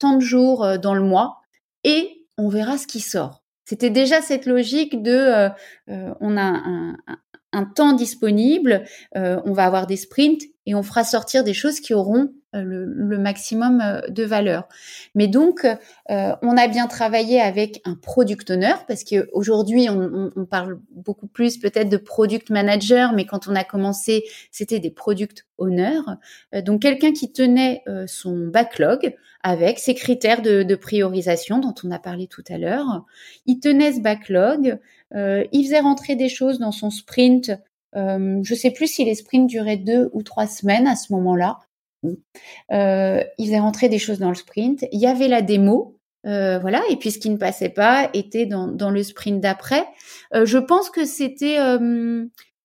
tant de jours dans le mois, et on verra ce qui sort. C'était déjà cette logique de on a un, un temps disponible, on va avoir des sprints et on fera sortir des choses qui auront euh, le, maximum euh, de valeur. Mais donc, euh, on a bien travaillé avec un product owner parce qu'aujourd'hui, on, on, parle beaucoup plus peut-être de product manager, mais quand on a commencé, c'était des product owners. donc, quelqu'un qui tenait son backlog avec ses critères de, de, priorisation dont on a parlé tout à l'heure. Il tenait ce backlog, il faisait rentrer des choses dans son sprint euh, je sais plus si les sprints duraient deux ou trois semaines à ce moment-là. Euh, il faisait rentrer des choses dans le sprint. Il y avait la démo, euh, voilà. Et puis ce qui ne passait pas était dans, dans le sprint d'après. Euh, je pense que c'était euh,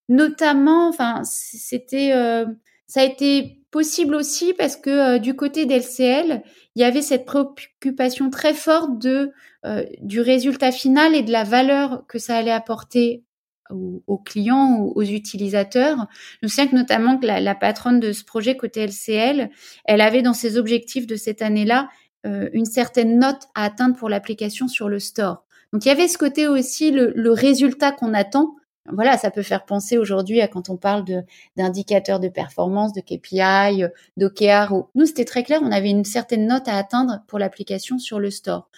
notamment, enfin, c'était, euh, ça a été possible aussi parce que du côté d'LCL, il y avait cette préoccupation très forte de du résultat final et de la valeur que ça allait apporter aux, clients, aux, aux, utilisateurs. Je sais que notamment que la, la, patronne de ce projet côté LCL, elle avait dans ses objectifs de cette année-là euh, une certaine note à atteindre pour l'application sur le store. Donc il y avait ce côté aussi le, le résultat qu'on attend voilà, ça peut faire penser aujourd'hui à quand on parle d'indicateurs de, performance, de KPI, d'OKR. Nous, c'était très clair, on avait une certaine note à atteindre pour l'application sur le store.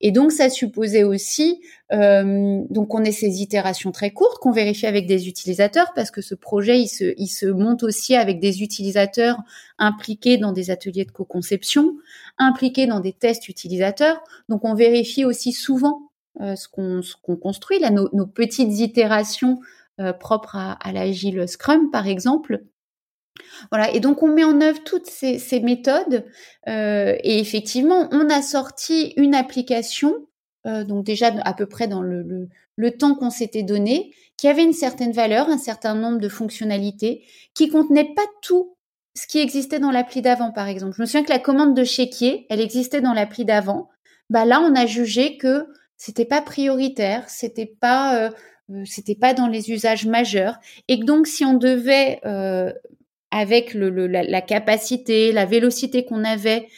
Et donc, ça supposait aussi euh, donc on ait ces itérations très courtes qu'on vérifie avec des utilisateurs parce que ce projet, il se, il se monte aussi avec des utilisateurs impliqués dans des ateliers de co-conception, impliqués dans des tests utilisateurs. Donc, on vérifie aussi souvent euh, ce qu'on construit, là, nos, nos petites itérations euh, propres à, à l'agile Scrum, par exemple. Voilà, et donc on met en œuvre toutes ces, ces méthodes euh, et effectivement on a sorti une application, euh, donc déjà à peu près dans le, le, le temps qu'on s'était donné, qui avait une certaine valeur, un certain nombre de fonctionnalités, qui contenait pas tout ce qui existait dans l'appli d'avant par exemple. Je me souviens que la commande de chéquier, elle existait dans l'appli d'avant. Bah là on a jugé que c'était pas prioritaire, c'était pas euh, euh, c'était pas dans les usages majeurs. Et que donc si on devait euh, avec le, la, la, capacité, la vélocité qu'on avait,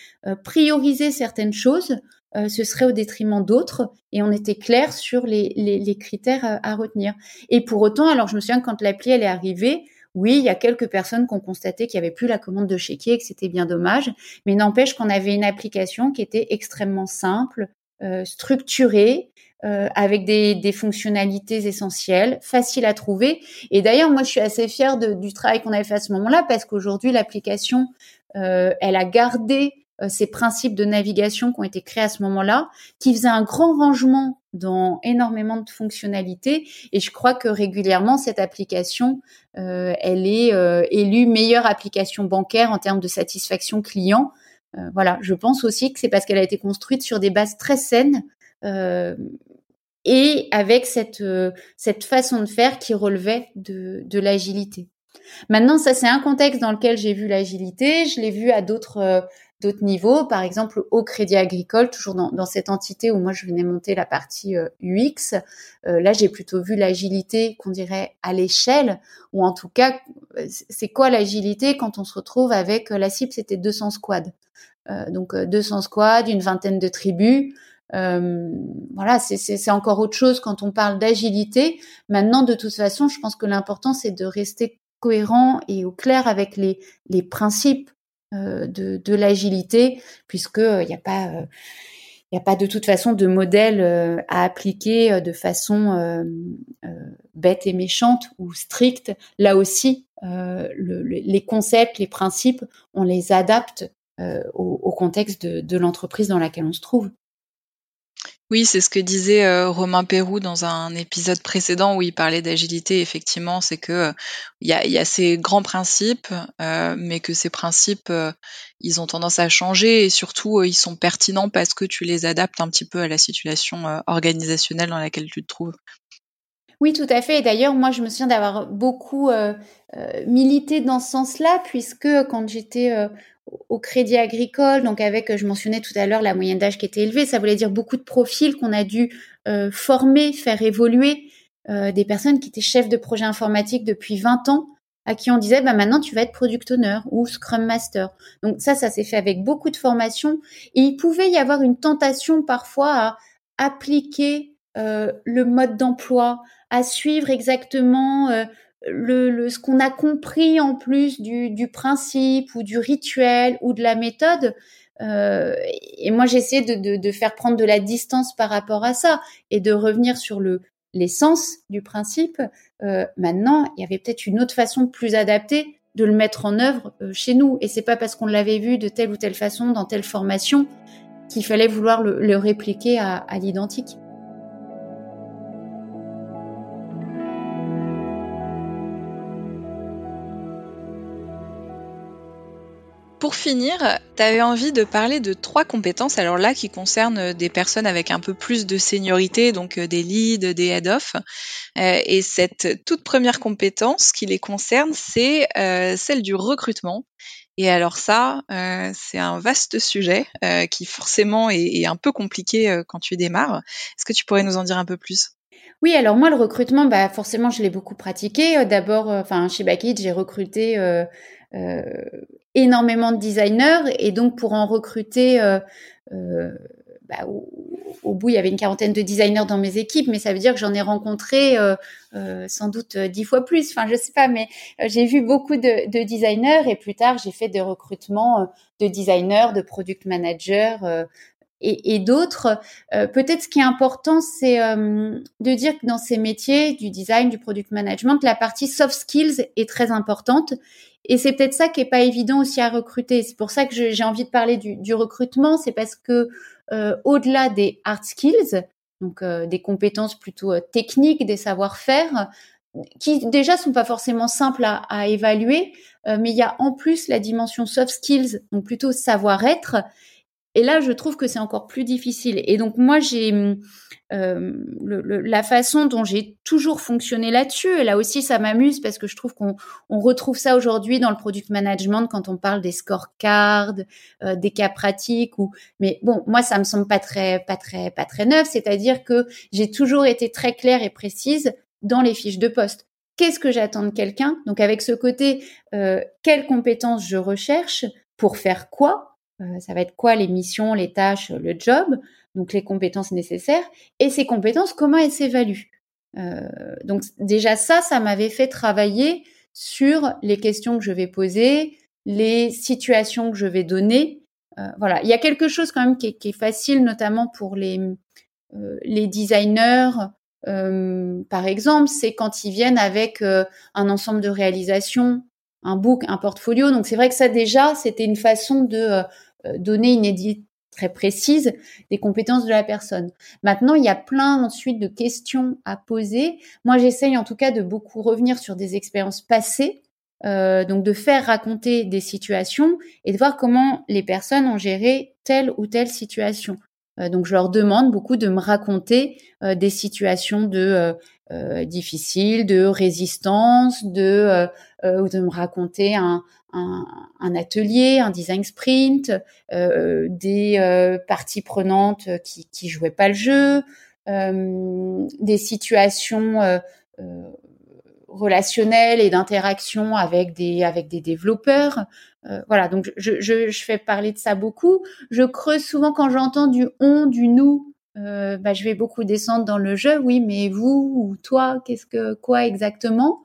prioriser certaines choses, ce serait au détriment d'autres. Et on était clair sur les, les, les critères à, retenir. Et pour autant, alors je me souviens quand l'appli elle est arrivée, oui, il y a quelques personnes qui ont constaté qu'il n'y avait plus la commande de chéquier et que c'était bien dommage, mais n'empêche qu'on avait une application qui était extrêmement simple, euh, structuré, euh, avec des, des, fonctionnalités essentielles, faciles à trouver. Et d'ailleurs, moi, je suis assez fière de, du travail qu'on avait fait à ce moment-là, parce qu'aujourd'hui, l'application, euh, elle a gardé euh, ces principes de navigation qui ont été créés à ce moment-là, qui faisaient un grand rangement dans énormément de fonctionnalités. Et je crois que régulièrement, cette application, euh, elle est élue meilleure application bancaire en termes de satisfaction client euh, voilà, je pense aussi que c'est parce qu'elle a été construite sur des bases très saines euh, et avec cette, euh, cette façon de faire qui relevait de, de l'agilité. Maintenant, ça c'est un contexte dans lequel j'ai vu l'agilité. Je l'ai vu à d'autres d'autres niveaux, par exemple au Crédit Agricole, toujours dans, cette entité où moi je venais monter la partie UX. là, j'ai plutôt vu l'agilité qu'on dirait à l'échelle, ou en tout cas, c'est quoi l'agilité quand on se retrouve avec la cible, c'était 200 squads. Euh, donc 200 euh, squads, une vingtaine de tribus. Euh, voilà, c'est encore autre chose quand on parle d'agilité. Maintenant, de toute façon, je pense que l'important c'est de rester cohérent et au clair avec les principes de, de l'agilité, puisque il n'y a pas il n'y a pas de toute façon de modèle à appliquer de façon bête et méchante ou stricte. Là aussi, les concepts, les principes, on les adapte au, contexte de l'entreprise dans laquelle on se trouve. Oui, c'est ce que disait euh, Romain Pérou dans un épisode précédent où il parlait d'agilité. Effectivement, c'est que euh, il y, a, ces grands principes, euh, mais que ces principes, ils ont tendance à changer et surtout, ils sont pertinents parce que tu les adaptes un petit peu à la situation organisationnelle dans laquelle tu te trouves. Oui, tout à fait. Et d'ailleurs, moi, je me souviens d'avoir beaucoup milité dans ce sens-là, puisque quand j'étais au crédit agricole, donc avec, je mentionnais tout à l'heure la moyenne d'âge qui était élevée, ça voulait dire beaucoup de profils qu'on a dû euh, former, faire évoluer, euh, des personnes qui étaient chefs de projet informatique depuis 20 ans, à qui on disait, bah maintenant tu vas être product owner ou scrum master. Donc ça, ça s'est fait avec beaucoup de formation. Et il pouvait y avoir une tentation parfois à appliquer euh, le mode d'emploi, à suivre exactement le, ce qu'on a compris en plus du, du, principe ou du rituel ou de la méthode. Euh, et moi, j'essaie de, de, faire prendre de la distance par rapport à ça et de revenir sur le l'essence du principe. Euh, maintenant, il y avait peut-être une autre façon plus adaptée de le mettre en œuvre euh, chez nous. Et c'est pas parce qu'on l'avait vu de telle ou telle façon dans telle formation qu'il fallait vouloir le, répliquer à l'identique. Pour finir, tu avais envie de parler de trois compétences, alors là qui concernent des personnes avec un peu plus de seniorité, donc euh, des leads, des head-off. Euh, et cette toute première compétence qui les concerne, c'est euh, celle du recrutement. Et alors ça, c'est un vaste sujet qui forcément est, un peu compliqué quand tu démarres. Est-ce que tu pourrais nous en dire un peu plus? Oui, alors moi le recrutement, bah forcément je l'ai beaucoup pratiqué. D'abord, enfin chez Backit, j'ai recruté euh, énormément de designers et donc pour en recruter euh, euh, bah, au, bout, il y avait une quarantaine de designers dans mes équipes, mais ça veut dire que j'en ai rencontré euh, euh, sans doute dix fois plus. Enfin, je sais pas, mais j'ai vu beaucoup de, de, designers et plus tard, j'ai fait des recrutements de designers, de product managers et, et d'autres. Peut-être ce qui est important, c'est de dire que dans ces métiers du design, du product management, la partie soft skills est très importante et c'est peut-être ça qui est pas évident aussi à recruter. C'est pour ça que j'ai envie de parler du, recrutement, c'est parce que euh, au-delà des hard skills, donc euh, des compétences plutôt euh, techniques, des savoir-faire, qui déjà sont pas forcément simples à évaluer, mais il y a en plus la dimension soft skills, donc plutôt savoir-être. Et là, je trouve que c'est encore plus difficile. Et donc moi, j'ai euh, le, la façon dont j'ai toujours fonctionné là-dessus. Et là aussi, ça m'amuse parce que je trouve qu'on on retrouve ça aujourd'hui dans le product management quand on parle des scorecards, euh, des cas pratiques. Ou mais bon, moi, ça me semble pas très, pas très, pas très neuf. C'est-à-dire que j'ai toujours été très claire et précise dans les fiches de poste. Qu'est-ce que j'attends de quelqu'un? Donc avec ce côté, euh, quelles compétences je recherche? Pour faire quoi? Euh, Ça va être quoi les missions, les tâches, le job donc les compétences nécessaires, et ces compétences, comment elles s'évaluent. Euh, donc déjà ça, ça m'avait fait travailler sur les questions que je vais poser, les situations que je vais donner. Euh, voilà, il y a quelque chose quand même qui est, facile, notamment pour les, euh, les designers. par exemple, c'est quand ils viennent avec un ensemble de réalisations, un book, un portfolio. Donc c'est vrai que ça déjà, c'était une façon de donner une, très précise des compétences de la personne. Maintenant, il y a plein ensuite de questions à poser. Moi, j'essaye en tout cas de beaucoup revenir sur des expériences passées, euh, donc de faire raconter des situations et de voir comment les personnes ont géré telle ou telle situation. Euh, donc, je leur demande beaucoup de me raconter euh, des situations de difficiles, de résistance, de ou de me raconter un, un, atelier, un design sprint, euh, des euh, parties prenantes qui, qui jouaient pas le jeu, euh, des situations relationnelles et d'interaction avec des avec des développeurs. voilà, donc je, je, fais parler de ça beaucoup. Je creuse souvent quand j'entends du on, du nous. bah, je vais beaucoup descendre dans le jeu. Oui, mais vous ou toi, qu'est-ce que quoi exactement?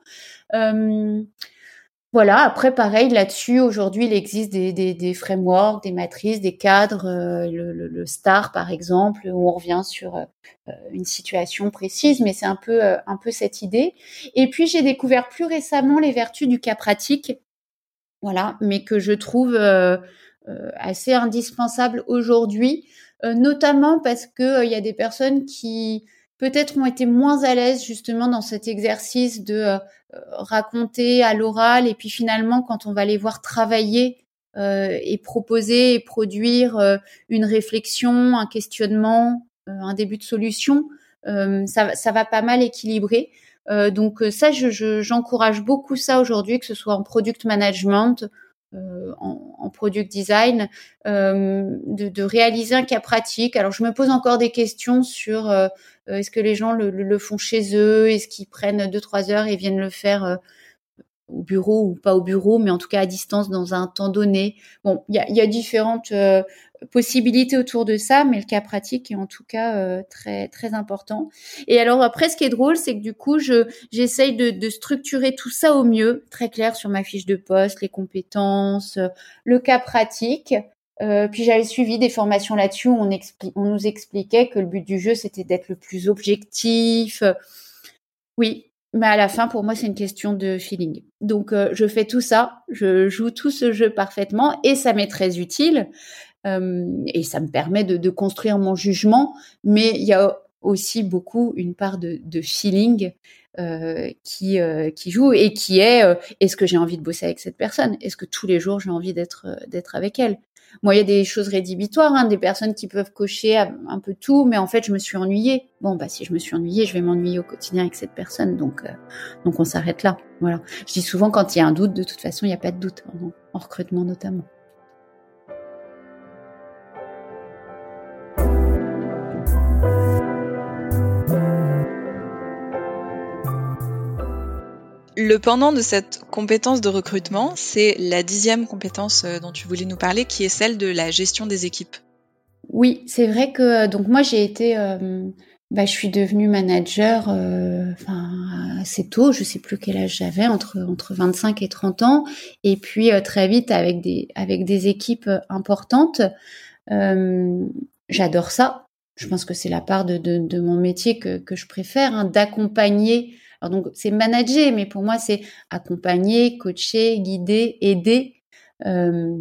Voilà, après pareil là-dessus, aujourd'hui il existe des, des, des, frameworks, des matrices, des cadres, euh, le, le, STAR par exemple, où on revient sur euh, une situation précise, mais c'est un peu euh, un peu cette idée. Et puis j'ai découvert plus récemment les vertus du cas pratique, voilà, mais que je trouve assez indispensable aujourd'hui, notamment parce que il y a des personnes qui peut-être ont été moins à l'aise justement dans cet exercice de euh, raconter à l'oral et puis finalement quand on va les voir travailler euh, et proposer et produire euh, une réflexion, un questionnement, un début de solution, ça, va pas mal équilibrer. donc ça, j'encourage je, beaucoup ça aujourd'hui, que ce soit en product management, euh, en, en, product design, euh, de, de, réaliser un cas pratique. Alors je me pose encore des questions sur euh, est-ce que les gens le, le, font chez eux, est-ce qu'ils prennent deux trois heures et viennent le faire au bureau ou pas au bureau, mais en tout cas à distance dans un temps donné? Bon, il y a, y a, différentes euh, possibilités autour de ça, mais le cas pratique est en tout cas euh, très très important. Et alors après, ce qui est drôle, c'est que du coup, je j'essaye de, structurer tout ça au mieux, très clair sur ma fiche de poste, les compétences, euh, le cas pratique. puis j'avais suivi des formations là-dessus où on, on nous expliquait que le but du jeu, c'était d'être le plus objectif. Oui, mais à la fin, pour moi, c'est une question de feeling. Donc, euh, je fais tout ça, je joue tout ce jeu parfaitement et ça m'est très utile. Euh, et ça me permet de, construire mon jugement, mais il y a aussi beaucoup une part de, feeling euh, qui, euh, qui joue et qui est euh, est-ce que j'ai envie de bosser avec cette personne? Est-ce que tous les jours j'ai envie d'être d'être avec elle? Moi, il y a des choses rédhibitoires, hein, des personnes qui peuvent cocher un peu tout, mais en fait, je me suis ennuyée. Bon, bah si je me suis ennuyée, je vais m'ennuyer au quotidien avec cette personne, donc donc on s'arrête là. Voilà. Je dis souvent quand il y a un doute, de toute façon, il n'y a pas de doute en recrutement notamment. Le pendant de cette compétence de recrutement, c'est la dixième compétence euh, dont tu voulais nous parler, qui est celle de la gestion des équipes. Oui, c'est vrai que euh, donc moi j'ai été, euh, bah, je suis devenue manager assez tôt, je sais plus quel âge j'avais, entre entre 25 et 30 ans, et puis très vite avec des avec des équipes importantes. J'adore ça. Je pense que c'est la part de, de, mon métier que, que je préfère, hein, d'accompagner donc c'est manager, mais pour moi c'est accompagner, coacher, guider, aider euh,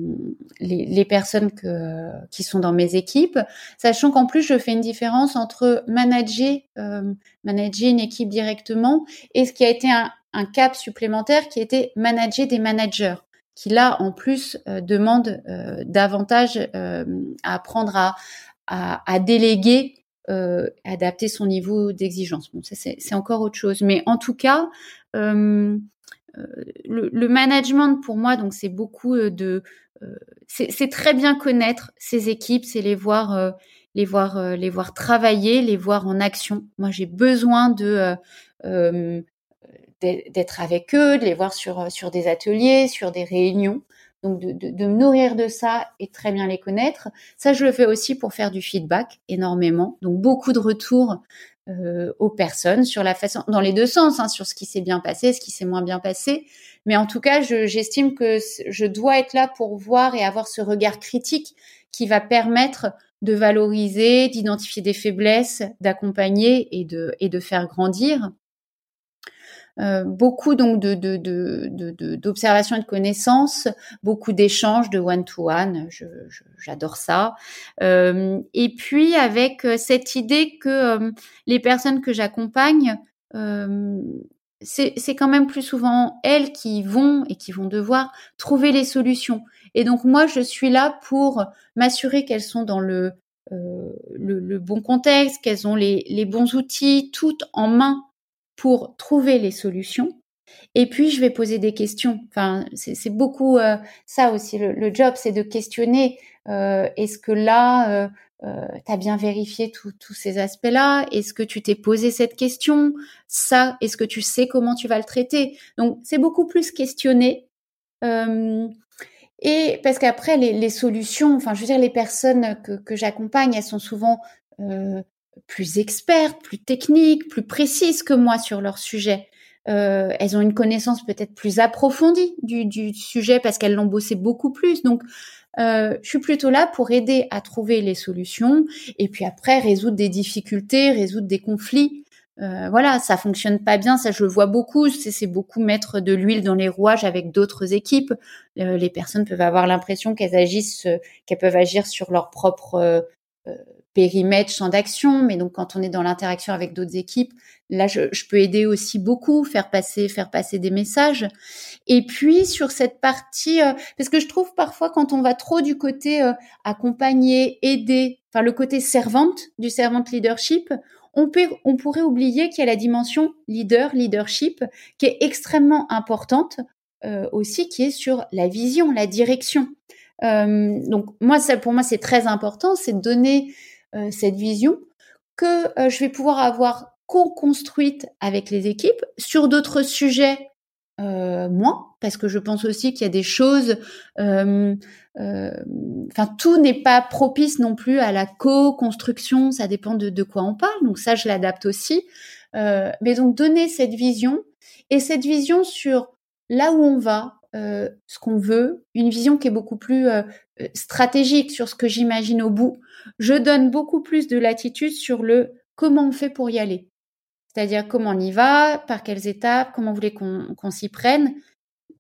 les, les, personnes que, qui sont dans mes équipes, sachant qu'en plus je fais une différence entre manager, euh, manager une équipe directement et ce qui a été un, un cap supplémentaire qui était manager des managers qui là en plus euh, demande euh, davantage euh, à apprendre à, à, à déléguer euh, adapter son niveau d'exigence. Bon, ça c'est encore autre chose. Mais en tout cas, euh, euh le, management pour moi, donc c'est beaucoup de, c'est très bien connaître ces équipes, c'est les voir, travailler, les voir en action. Moi, j'ai besoin d'être avec eux, de les voir sur des ateliers, sur des réunions. Donc de, de, me nourrir de ça et très bien les connaître. Ça, je le fais aussi pour faire du feedback énormément. Donc beaucoup de retours euh, aux personnes sur la façon, dans les deux sens, hein, sur ce qui s'est bien passé, ce qui s'est moins bien passé. Mais en tout cas, j'estime que je dois être là pour voir et avoir ce regard critique qui va permettre de valoriser, d'identifier des faiblesses, d'accompagner et de, et de faire grandir. Euh, beaucoup donc de, d'observations et de connaissances, beaucoup d'échanges de one-to-one, j'adore ça. Euh, et puis avec euh, cette idée que les personnes que j'accompagne, c'est, c'est quand même plus souvent elles qui vont et qui vont devoir trouver les solutions. Et donc moi, je suis là pour m'assurer qu'elles sont dans le, le, bon contexte, qu'elles ont les, les bons outils, toutes en main pour trouver les solutions. Et puis, je vais poser des questions. Enfin, c'est beaucoup euh, ça aussi. Le, job, c'est de questionner. Euh, Est-ce que là, euh, tu as bien vérifié tous ces aspects-là? Est-ce que tu t'es posé cette question? Ça, est-ce que tu sais comment tu vas le traiter? Donc, c'est beaucoup plus questionner. Et parce qu'après, les, solutions, enfin, je veux dire, les personnes que j'accompagne, elles sont souvent plus expertes, plus techniques, plus précises que moi sur leur sujet. euh, elles ont une connaissance peut-être plus approfondie du, du sujet parce qu'elles l'ont bossé beaucoup plus. Donc, euh, je suis plutôt là pour aider à trouver les solutions et puis après résoudre des difficultés, résoudre des conflits. Euh, voilà, ça fonctionne pas bien, ça je le vois beaucoup. C'est beaucoup mettre de l'huile dans les rouages avec d'autres équipes. Euh, les personnes peuvent avoir l'impression qu'elles agissent, qu'elles peuvent agir sur leur propre périmètre, champ d'action, mais donc quand on est dans l'interaction avec d'autres équipes, là je, peux aider aussi beaucoup, faire passer, faire passer des messages. Et puis sur cette partie, euh, parce que je trouve parfois quand on va trop du côté euh, accompagner, aider, enfin le côté servante du servante leadership, on, peut, on pourrait oublier qu'il y a la dimension leader, leadership, qui est extrêmement importante euh, aussi, qui est sur la vision, la direction. donc moi, ça, pour moi, c'est très important, c'est de donner euh, cette vision que euh, je vais pouvoir avoir co-construite avec les équipes sur d'autres sujets euh, moins, parce que je pense aussi qu'il y a des choses, enfin tout n'est pas propice non plus à la co-construction, ça dépend de, de, quoi on parle, donc ça je l'adapte aussi. mais donc donner cette vision et cette vision sur là où on va, euh, ce qu'on veut, une vision qui est beaucoup plus euh, euh, stratégique sur ce que j'imagine au bout. Je donne beaucoup plus de latitude sur le comment on fait pour y aller. C'est-à-dire comment on y va, par quelles étapes, comment vous voulez qu'on s'y prenne.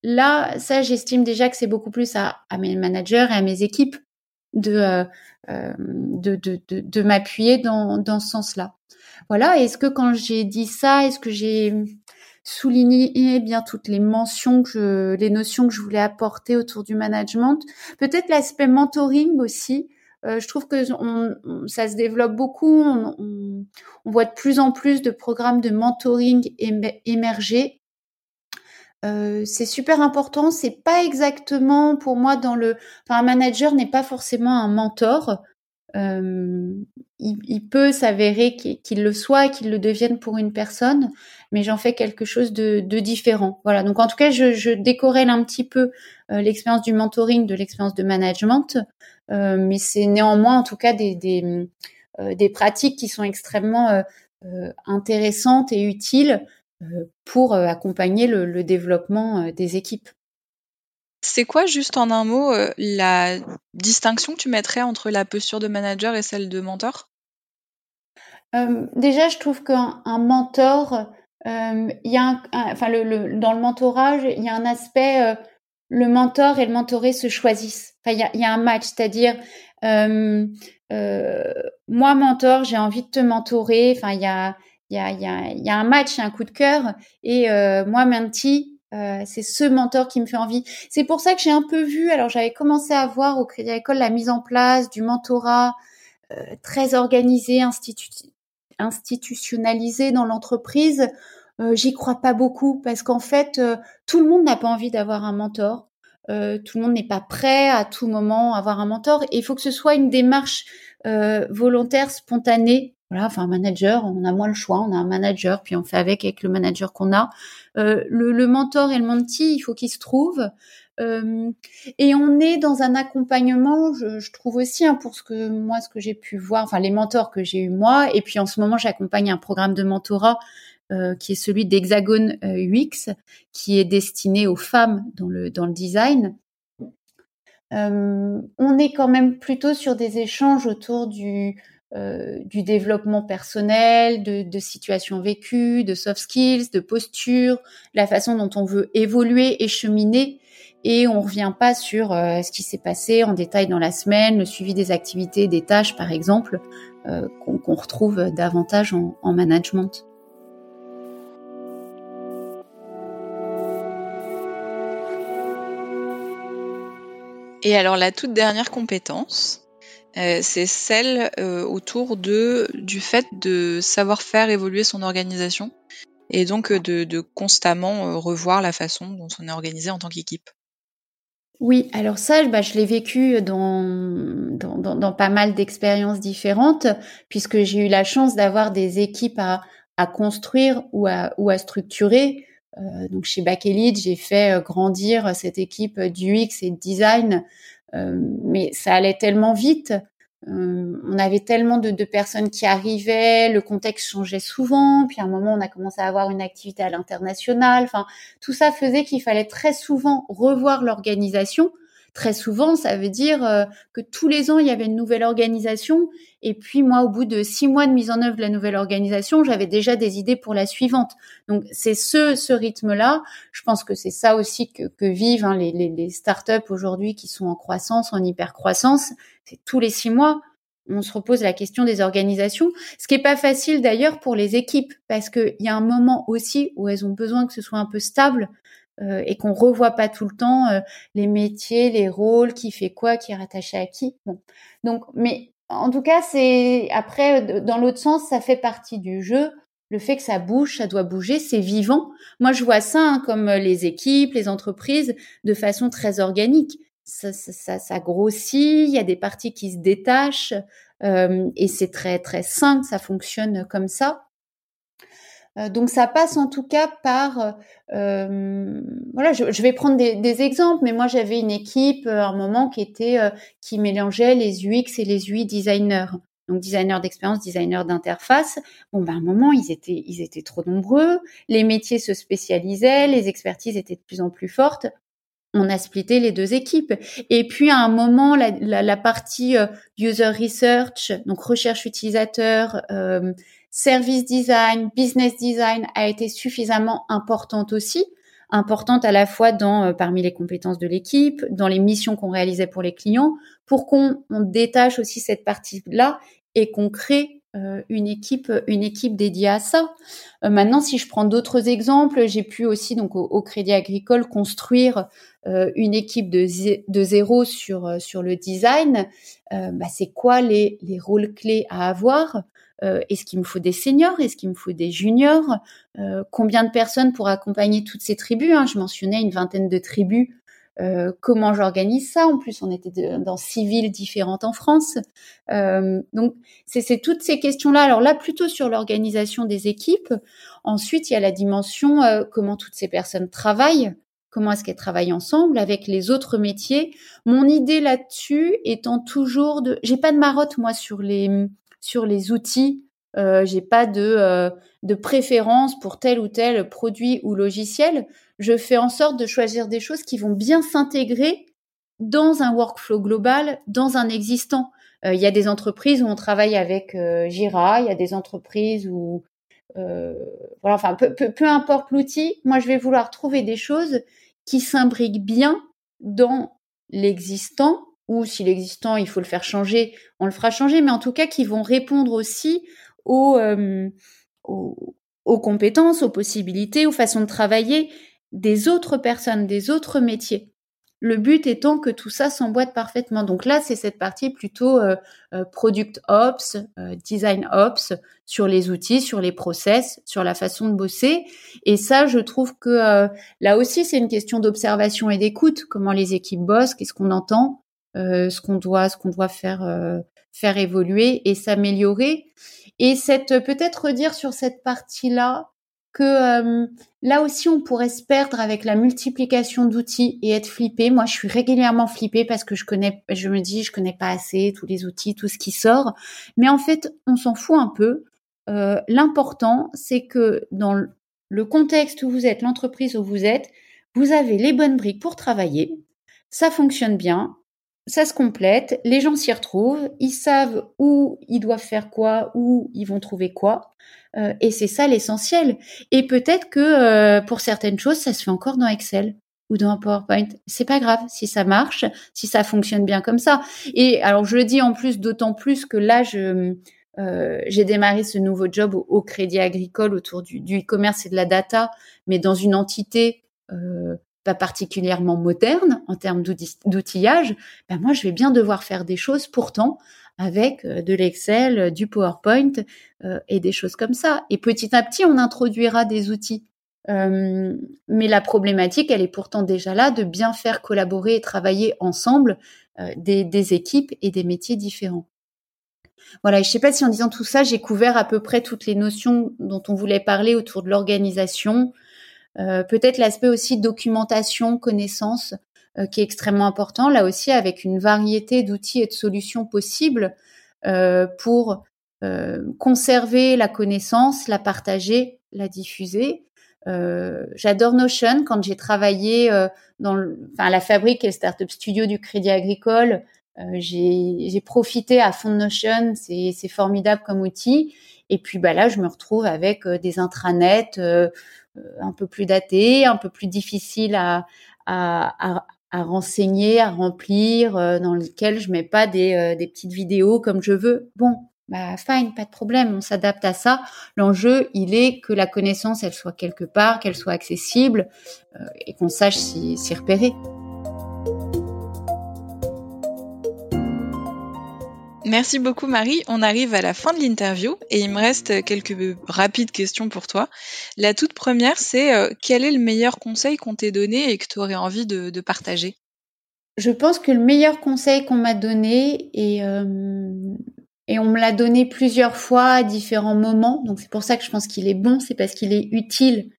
Là, ça, j'estime déjà que c'est beaucoup plus à, mes managers et à mes équipes de, de, de, de, de m'appuyer dans, dans ce sens-là. Voilà. Est-ce que quand j'ai dit ça, est-ce que j'ai souligner bien toutes les mentions que je, les notions que je voulais apporter autour du management. Peut-être l'aspect mentoring aussi. Euh, je trouve que ça se développe beaucoup. On, voit de plus en plus de programmes de mentoring émerger. Euh, c'est super important. C'est pas exactement pour moi dans le. Enfin, un manager n'est pas forcément un mentor. Euh, il, peut s'avérer qu'il le soit, qu'il le devienne pour une personne, mais j'en fais quelque chose de, différent. Voilà. Donc en tout cas, je, je décorrèle un petit peu euh, l'expérience du mentoring de l'expérience de management, euh, mais c'est néanmoins en tout cas des, pratiques qui sont extrêmement intéressantes et utiles pour accompagner le développement des équipes. C'est quoi, juste en un mot, la distinction que tu mettrais entre la posture de manager et celle de mentor? Euh, Déjà, je trouve qu'un mentor, euh, il un, dans le mentorage, il y a un aspect, euh, le mentor et le mentoré se choisissent. Enfin, il y a, un match, c'est-à-dire euh, moi mentor, j'ai envie de te mentorer. Enfin, il y a il y a, y, a, un match, un coup de cœur, et moi mentee, euh, c'est ce mentor qui me fait envie. C'est pour ça que j'ai un peu vu, alors j'avais commencé à voir au Crédit Agricole la mise en place du mentorat euh, très organisé, institu institutionnalisé dans l'entreprise, euh, j'y crois pas beaucoup parce qu'en fait, euh, tout le monde n'a pas envie d'avoir un mentor. Tout le monde n'est pas prêt à tout moment à avoir un mentor. Il faut que ce soit une démarche volontaire, spontanée. Voilà, enfin, un manager, on a moins le choix. On a un manager, puis on fait avec avec le manager qu'on a. Le, le, mentor et le mentee, il faut qu'ils se trouvent. Euh, et on est dans un accompagnement, je, je trouve aussi, hein, pour ce que moi, ce que j'ai pu voir, enfin les mentors que j'ai eu moi, et puis en ce moment, j'accompagne un programme de mentorat euh, qui est celui d'Hexagone euh, UX, qui est destiné aux femmes dans le dans le design. Euh, on est quand même plutôt sur des échanges autour du euh, du développement personnel, de, de situations vécues, de soft skills, de posture, la façon dont on veut évoluer et cheminer et on revient pas sur euh, ce qui s'est passé en détail dans la semaine, le suivi des activités, des tâches par exemple, euh, qu'on retrouve davantage en, en management. Et alors la toute dernière compétence, c'est celle euh, autour de du fait de savoir faire évoluer son organisation et donc de, de constamment revoir la façon dont on est organisé en tant qu'équipe. Oui, alors ça, bah, je l'ai vécu dans, dans, pas mal d'expériences différentes, puisque j'ai eu la chance d'avoir des équipes à, à construire ou à, ou à structurer. Euh, donc chez Bakelite, j'ai fait euh, grandir cette équipe du UX et design, euh, mais ça allait tellement vite on avait tellement de, de, personnes qui arrivaient, le contexte changeait souvent, puis à un moment on a commencé à avoir une activité à l'international. Enfin, tout ça faisait qu'il fallait très souvent revoir l'organisation Très souvent, ça veut dire euh, que tous les ans, il y avait une nouvelle organisation. Et puis moi, au bout de six mois de mise en œuvre de la nouvelle organisation, j'avais déjà des idées pour la suivante. Donc c'est ce, ce rythme-là. Je pense que c'est ça aussi que, que vivent hein, les, les, les startups aujourd'hui qui sont en croissance, en hyper croissance. C'est tous les six mois on se repose la question des organisations, ce qui est pas facile d'ailleurs pour les équipes parce qu'il y a un moment aussi où elles ont besoin que ce soit un peu stable euh, et qu'on revoit pas tout le temps euh, les métiers, les rôles, qui fait quoi, qui est rattaché à qui. Bon. Donc, mais en tout cas, c'est après dans l'autre sens, ça fait partie du jeu. Le fait que ça bouge, ça doit bouger, c'est vivant. Moi, je vois ça hein, comme les équipes, les entreprises, de façon très organique. Ça, ça, ça, grossit, il y a des parties qui se détachent, euh, et c'est très très simple, ça fonctionne comme ça. Euh, donc ça passe en tout cas par, euh, voilà, je, vais prendre des, exemples, mais moi j'avais une équipe euh, à un moment qui était qui mélangeait les UX et les UI designers. Donc designers d'expérience, designers d'interface. Bon ben à un moment ils étaient ils étaient trop nombreux, les métiers se spécialisaient, les expertises étaient de plus en plus fortes on a splitté les deux équipes. Et puis à un moment, la, la, partie user research, donc recherche utilisateur, euh, service design, business design a été suffisamment importante aussi, importante à la fois dans euh, parmi les compétences de l'équipe, dans les missions qu'on réalisait pour les clients, pour qu'on détache aussi cette partie-là et qu'on crée euh, une équipe une équipe dédiée à ça. Euh, maintenant, si je prends d'autres exemples, j'ai pu aussi donc au, Crédit Agricole construire une équipe de, de zéro sur sur le design. Bah, c'est quoi les les rôles clés à avoir? Euh, est-ce qu'il me faut des seniors? Est-ce qu'il me faut des juniors? Euh, Combien de personnes pour accompagner toutes ces tribus hein? Je mentionnais une vingtaine de tribus. Euh, comment j'organise ça? En plus, on était dans six villes différentes en France. donc, c'est toutes ces questions-là. Alors là, plutôt sur l'organisation des équipes. Ensuite, il y a la dimension comment toutes ces personnes travaillent comment est-ce qu'elles travaillent ensemble avec les autres métiers? Mon idée là-dessus étant toujours de, j'ai pas de marotte moi sur les sur les outils. Euh, j'ai pas de, euh, de préférence pour tel ou tel produit ou logiciel. Je fais en sorte de choisir des choses qui vont bien s'intégrer dans un workflow global, dans un existant. Euh, il y a des entreprises où on travaille avec euh, Jira, il y a des entreprises où voilà, enfin peu, peu, peu importe l'outil, moi je vais vouloir trouver des choses qui s'imbriquent bien dans l'existant ou si l'existant, il faut le faire changer, on le fera changer, mais en tout cas qui vont répondre aussi aux, euh, aux, compétences, aux possibilités, aux façons de travailler des autres personnes, des autres métiers. Le but étant que tout ça s'emboîte parfaitement. Donc là, c'est cette partie plutôt euh, euh, product ops, design ops, sur les outils, sur les process, sur la façon de bosser. Et ça, je trouve que là aussi, c'est une question d'observation et d'écoute. Comment les équipes bossent, qu'est-ce qu'on entend, ce qu'on doit, ce qu'on doit faire, euh, faire évoluer et s'améliorer. Et cette peut-être redire sur cette partie-là que euh, là aussi on pourrait se perdre avec la multiplication d'outils et être flippé. Moi, je suis régulièrement flippée parce que je connais, je me dis, je connais pas assez tous les outils, tout ce qui sort. Mais en fait, on s'en fout un peu. Euh, L'important, c'est que dans le contexte où vous êtes, l'entreprise où vous êtes, vous avez les bonnes briques pour travailler. Ça fonctionne bien ça se complète, les gens s'y retrouvent, ils savent où ils doivent faire quoi, où ils vont trouver quoi, euh, et c'est ça l'essentiel. Et peut-être que euh, pour certaines choses, ça se fait encore dans Excel ou dans PowerPoint. C'est pas grave si ça marche, si ça fonctionne bien comme ça. Et alors je le dis en plus d'autant plus que là, euh, j'ai démarré ce nouveau job au, Crédit Agricole autour du e-commerce et de la data, mais dans une entité euh, pas particulièrement moderne en termes d'outillage, ben moi je vais bien devoir faire des choses pourtant avec euh, de l'Excel, euh, du PowerPoint euh, et des choses comme ça. Et petit à petit, on introduira des outils. mais la problématique, elle est pourtant déjà là de bien faire collaborer et travailler ensemble des, des, équipes et des métiers différents. Voilà, je ne sais pas si en disant tout ça, j'ai couvert à peu près toutes les notions dont on voulait parler autour de l'organisation, euh, peut-être l'aspect aussi documentation, connaissance, euh, qui est extrêmement important, là aussi avec une variété d'outils et de solutions possibles. pour conserver la connaissance, la partager, la diffuser. J'adore Notion. Quand j'ai travaillé dans enfin, la fabrique et le startup studio du Crédit Agricole, j'ai profité à fond de Notion. C'est formidable comme outil. Et puis bah là, je me retrouve avec des intranets un peu plus datés, un peu plus difficiles à, à, à renseigner, à remplir, euh, dans lequel je mets pas des, euh, des petites vidéos comme je veux. Bon, bah fine, pas de problème, on s'adapte à ça. L'enjeu, il est que la connaissance, elle soit quelque part, qu'elle soit accessible euh, et qu'on sache s'y repérer. Merci beaucoup Marie. On arrive à la fin de l'interview et il me reste quelques rapides questions pour toi. La toute première, c'est euh, quel est le meilleur conseil qu'on t'ait donné et que tu aurais envie de, partager? Je pense que le meilleur conseil qu'on m'a donné, et, euh, et on me l'a donné plusieurs fois à différents moments, donc c'est pour ça que je pense qu'il est bon, c'est parce qu'il est utile.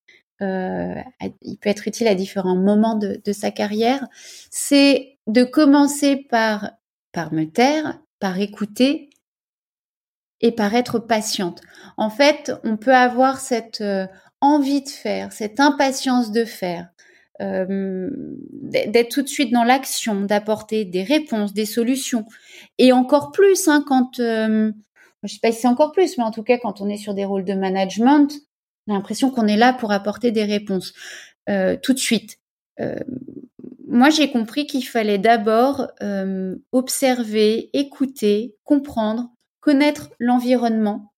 Euh, il peut être utile à différents moments de, de sa carrière, c'est de commencer par par me taire par écouter et par être patiente. En fait, on peut avoir cette euh, envie de faire, cette impatience de faire, euh, d'être tout de suite dans l'action, d'apporter des réponses, des solutions. Et encore plus, hein, quand, euh, je sais pas si c'est encore plus, mais en tout cas, quand on est sur des rôles de management, on a l'impression qu'on est là pour apporter des réponses tout de suite moi, j'ai compris qu'il fallait d'abord euh, observer, écouter, comprendre, connaître l'environnement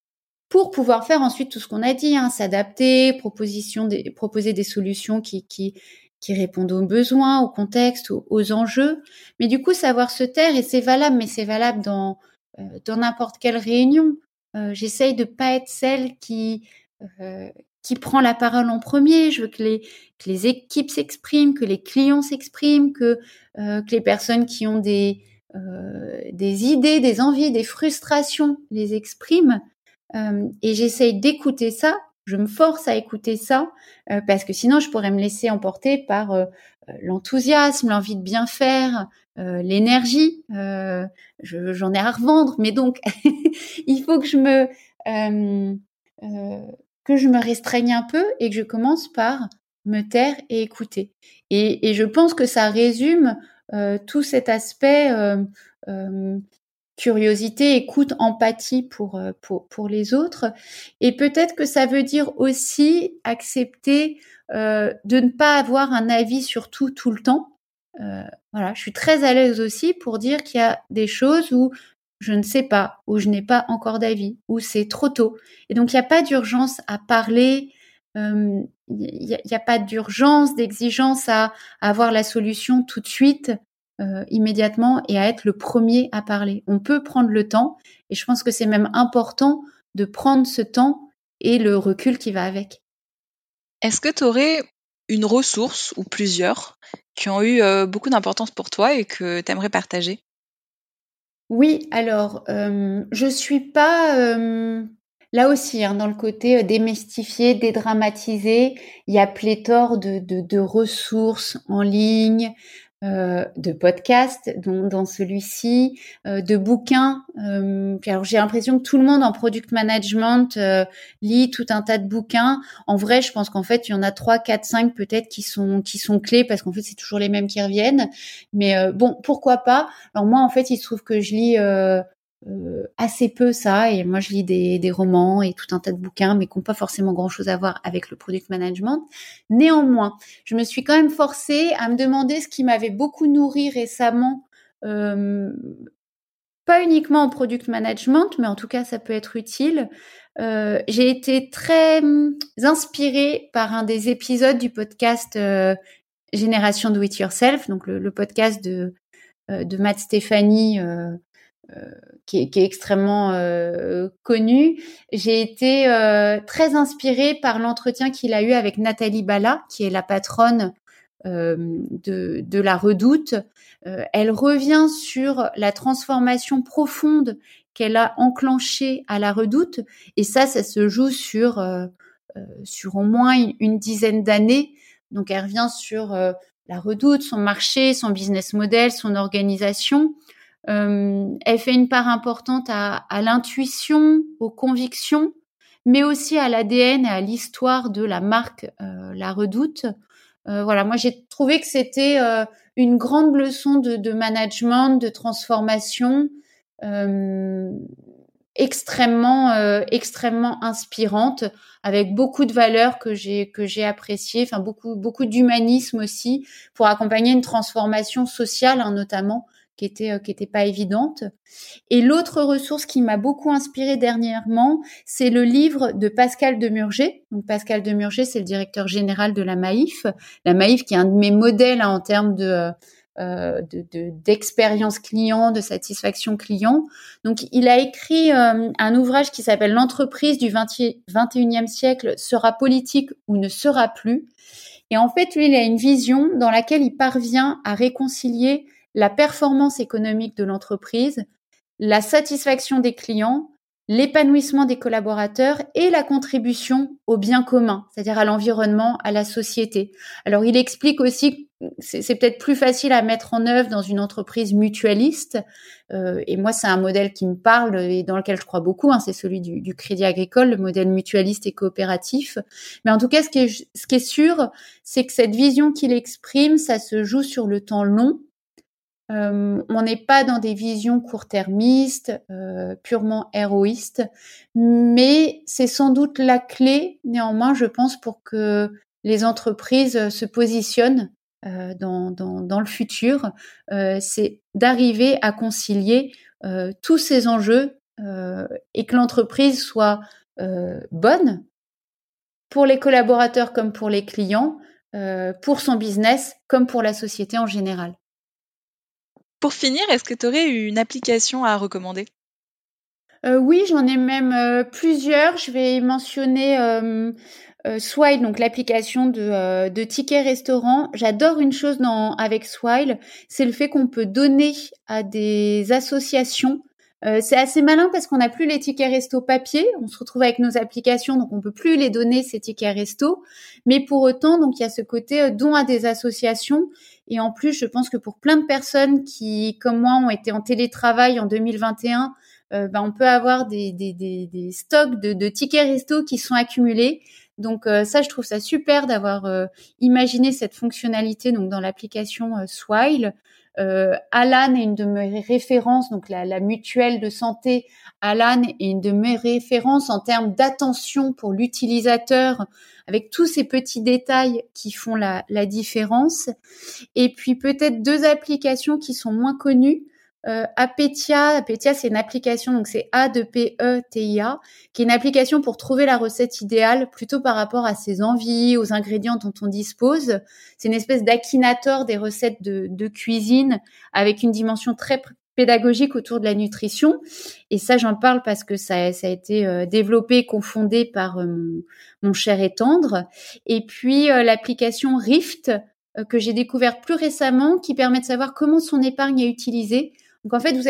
pour pouvoir faire ensuite tout ce qu'on a dit, hein, s'adapter, des, proposer des solutions qui, qui, qui répondent aux besoins, au contexte, aux, enjeux. Mais du coup, savoir se taire, et c'est valable, mais c'est valable dans, euh, dans n'importe quelle réunion. Euh, J'essaye de pas être celle qui, euh, qui prend la parole en premier. Je veux que les, que les équipes s'expriment, que les clients s'expriment, que, euh, que les personnes qui ont des, euh, des idées, des envies, des frustrations les expriment. Euh, et j'essaye d'écouter ça. Je me force à écouter ça euh, parce que sinon je pourrais me laisser emporter par euh, l'enthousiasme, l'envie de bien faire, l'énergie. J'en ai à revendre, mais donc *laughs* il faut que je me que je me restreigne un peu et que je commence par me taire et écouter. Et, et je pense que ça résume euh, tout cet aspect euh, euh, curiosité, écoute, empathie pour, euh, pour, pour les autres. Et peut-être que ça veut dire aussi accepter euh, de ne pas avoir un avis sur tout tout le temps. voilà, je suis très à l'aise aussi pour dire qu'il y a des choses où je ne sais pas, ou je n'ai pas encore d'avis, ou c'est trop tôt. Et donc, il n'y a pas d'urgence à parler, il n'y a, pas d'urgence, d'exigence à, avoir la solution tout de suite, euh, immédiatement, et à être le premier à parler. On peut prendre le temps, et je pense que c'est même important de prendre ce temps et le recul qui va avec. Est-ce que tu aurais une ressource ou plusieurs qui ont eu euh, beaucoup d'importance pour toi et que tu aimerais partager? Oui, alors, euh, je suis pas, là aussi, hein, dans le côté, démystifier, dédramatiser. Il y a pléthore de de ressources en ligne, euh, de podcasts, dont dans celui-ci, euh, de bouquins. Euh, alors j'ai l'impression que tout le monde en product management lit tout un tas de bouquins. En vrai, je pense qu'en fait il y en a trois, quatre, cinq peut-être qui sont qui sont clés parce qu'en fait c'est toujours les mêmes qui reviennent. Mais bon, pourquoi pas? Alors moi en fait il se trouve que je lis euh, assez peu ça. Et moi, je lis des, des, romans et tout un tas de bouquins, mais qui n'ont pas forcément grand-chose à voir avec le product management. Néanmoins, je me suis quand même forcée à me demander ce qui m'avait beaucoup nourri récemment. Euh, pas uniquement en product management, mais en tout cas, ça peut être utile. Euh, j'ai été très hum, inspirée par un des épisodes du podcast euh, Génération Do It Yourself, donc le, le podcast de, euh, de Matt Stéphanie, euh, qui, est, qui, est, extrêmement euh, connu. J'ai été euh, très inspirée par l'entretien qu'il a eu avec Nathalie Bala, qui est la patronne euh, de, de, la Redoute. Euh, elle revient sur la transformation profonde qu'elle a enclenchée à la Redoute, et ça, ça se joue sur sur au moins une dizaine d'années. Donc, elle revient sur la Redoute, son marché, son business model, son organisation elle fait une part importante à, à l'intuition, aux convictions, mais aussi à l'ADN et à l'histoire de la marque La Redoute. voilà, moi j'ai trouvé que c'était une grande leçon de, de, management, de transformation, extrêmement euh, extrêmement inspirante avec beaucoup de valeurs que j'ai que j'ai appréciées enfin beaucoup beaucoup d'humanisme aussi pour accompagner une transformation sociale hein, notamment qui était euh, qui était pas évidente et l'autre ressource qui m'a beaucoup inspirée dernièrement c'est le livre de Pascal Demurger donc Pascal Demurger c'est le directeur général de la Maïf la Maïf qui est un de mes modèles hein, en termes de euh, d'expérience client, de satisfaction client. Donc, il a écrit euh, un ouvrage qui s'appelle L'entreprise du 21e siècle sera politique ou ne sera plus. Et en fait, lui, il a une vision dans laquelle il parvient à réconcilier la performance économique de l'entreprise, la satisfaction des clients, l'épanouissement des collaborateurs et la contribution au bien commun, c'est-à-dire à l'environnement, à la société. Alors il explique aussi c'est peut-être plus facile à mettre en œuvre dans une entreprise mutualiste. Euh, et moi, c'est un modèle qui me parle et dans lequel je crois beaucoup. Hein, c'est celui du, du, crédit agricole, le modèle mutualiste et coopératif. Mais en tout cas, ce qui est, ce qui est sûr, c'est que cette vision qu'il exprime, ça se joue sur le temps long. On n'est pas dans des visions court-termistes, purement héroïstes, mais c'est sans doute la clé, néanmoins, je pense, pour que les entreprises se positionnent dans, le futur, c'est d'arriver à concilier tous ces enjeux et que l'entreprise soit bonne pour les collaborateurs comme pour les clients, pour son business comme pour la société en général. Pour finir, est-ce que tu aurais une application à recommander? Euh, Oui, j'en ai même plusieurs. Je vais mentionner euh, Swile, donc l'application de, euh, tickets restaurant, j'adore une chose avec Swile, c'est le fait qu'on peut donner à des associations. Euh, c'est assez malin parce qu'on n'a plus les tickets resto papier, on se retrouve avec nos applications, donc on peut plus les donner ces tickets resto. Mais pour autant, donc il y a ce côté euh, don à des associations. Et en plus, je pense que pour plein de personnes qui, comme moi, ont été en télétravail en 2021, ben, on peut avoir des, des, stocks de, de tickets resto qui sont accumulés. Donc euh, ça, je trouve ça super d'avoir euh, imaginé cette fonctionnalité donc dans l'application euh. Alan est une de mes références, donc la, la, mutuelle de santé Alan est une de mes références en termes d'attention pour l'utilisateur, avec tous ces petits détails qui font la, la différence. Et puis peut-être deux applications qui sont moins connues. Euh, Apetia, Apetia c'est une application, donc c'est A de P E T I A, qui est une application pour trouver la recette idéale plutôt par rapport à ses envies, aux ingrédients dont on dispose. C'est une espèce d'aquinator des recettes de, cuisine avec une dimension très pédagogique autour de la nutrition. Et ça, j'en parle parce que ça, ça a été euh, développé, confondé par euh, mon, cher et tendre. Et puis euh, l'application Rift que j'ai découvert plus récemment, qui permet de savoir comment son épargne est utilisée donc en fait, vous,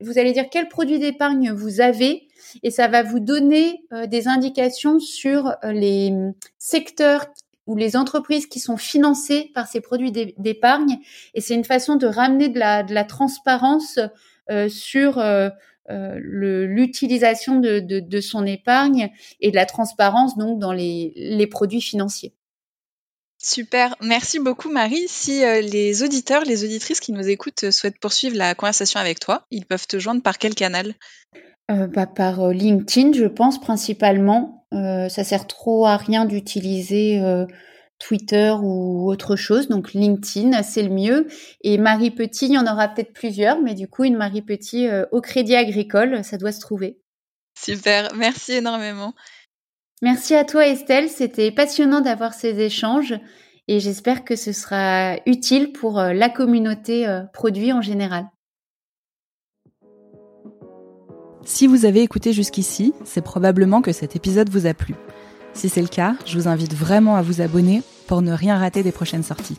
vous allez dire quel produit d'épargne vous avez et ça va vous donner euh, des indications sur euh, les secteurs ou les entreprises qui sont financées par ces produits d'épargne. Et c'est une façon de ramener de la, transparence euh, sur l'utilisation de, son épargne et de la transparence donc dans les produits financiers. Super, merci beaucoup Marie. Si euh, les auditeurs, les auditrices qui nous écoutent euh, souhaitent poursuivre la conversation avec toi, ils peuvent te joindre par quel canal? Euh, bah, Par LinkedIn, je pense principalement. ça sert trop à rien d'utiliser Twitter ou autre chose, donc LinkedIn, c'est le mieux. Et Marie Petit, il y en aura peut-être plusieurs, mais du coup, une Marie Petit au Crédit Agricole, ça doit se trouver. Super, merci énormément. Merci à toi Estelle, c'était passionnant d'avoir ces échanges et j'espère que ce sera utile pour euh, la communauté euh, produit en général. Si vous avez écouté jusqu'ici, c'est probablement que cet épisode vous a plu. Si c'est le cas, je vous invite vraiment à vous abonner pour ne rien rater des prochaines sorties.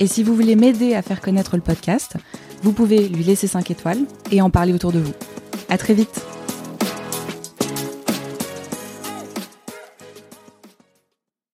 Et si vous voulez m'aider à faire connaître le podcast, vous pouvez lui laisser 5 étoiles et en parler autour de vous. À très vite!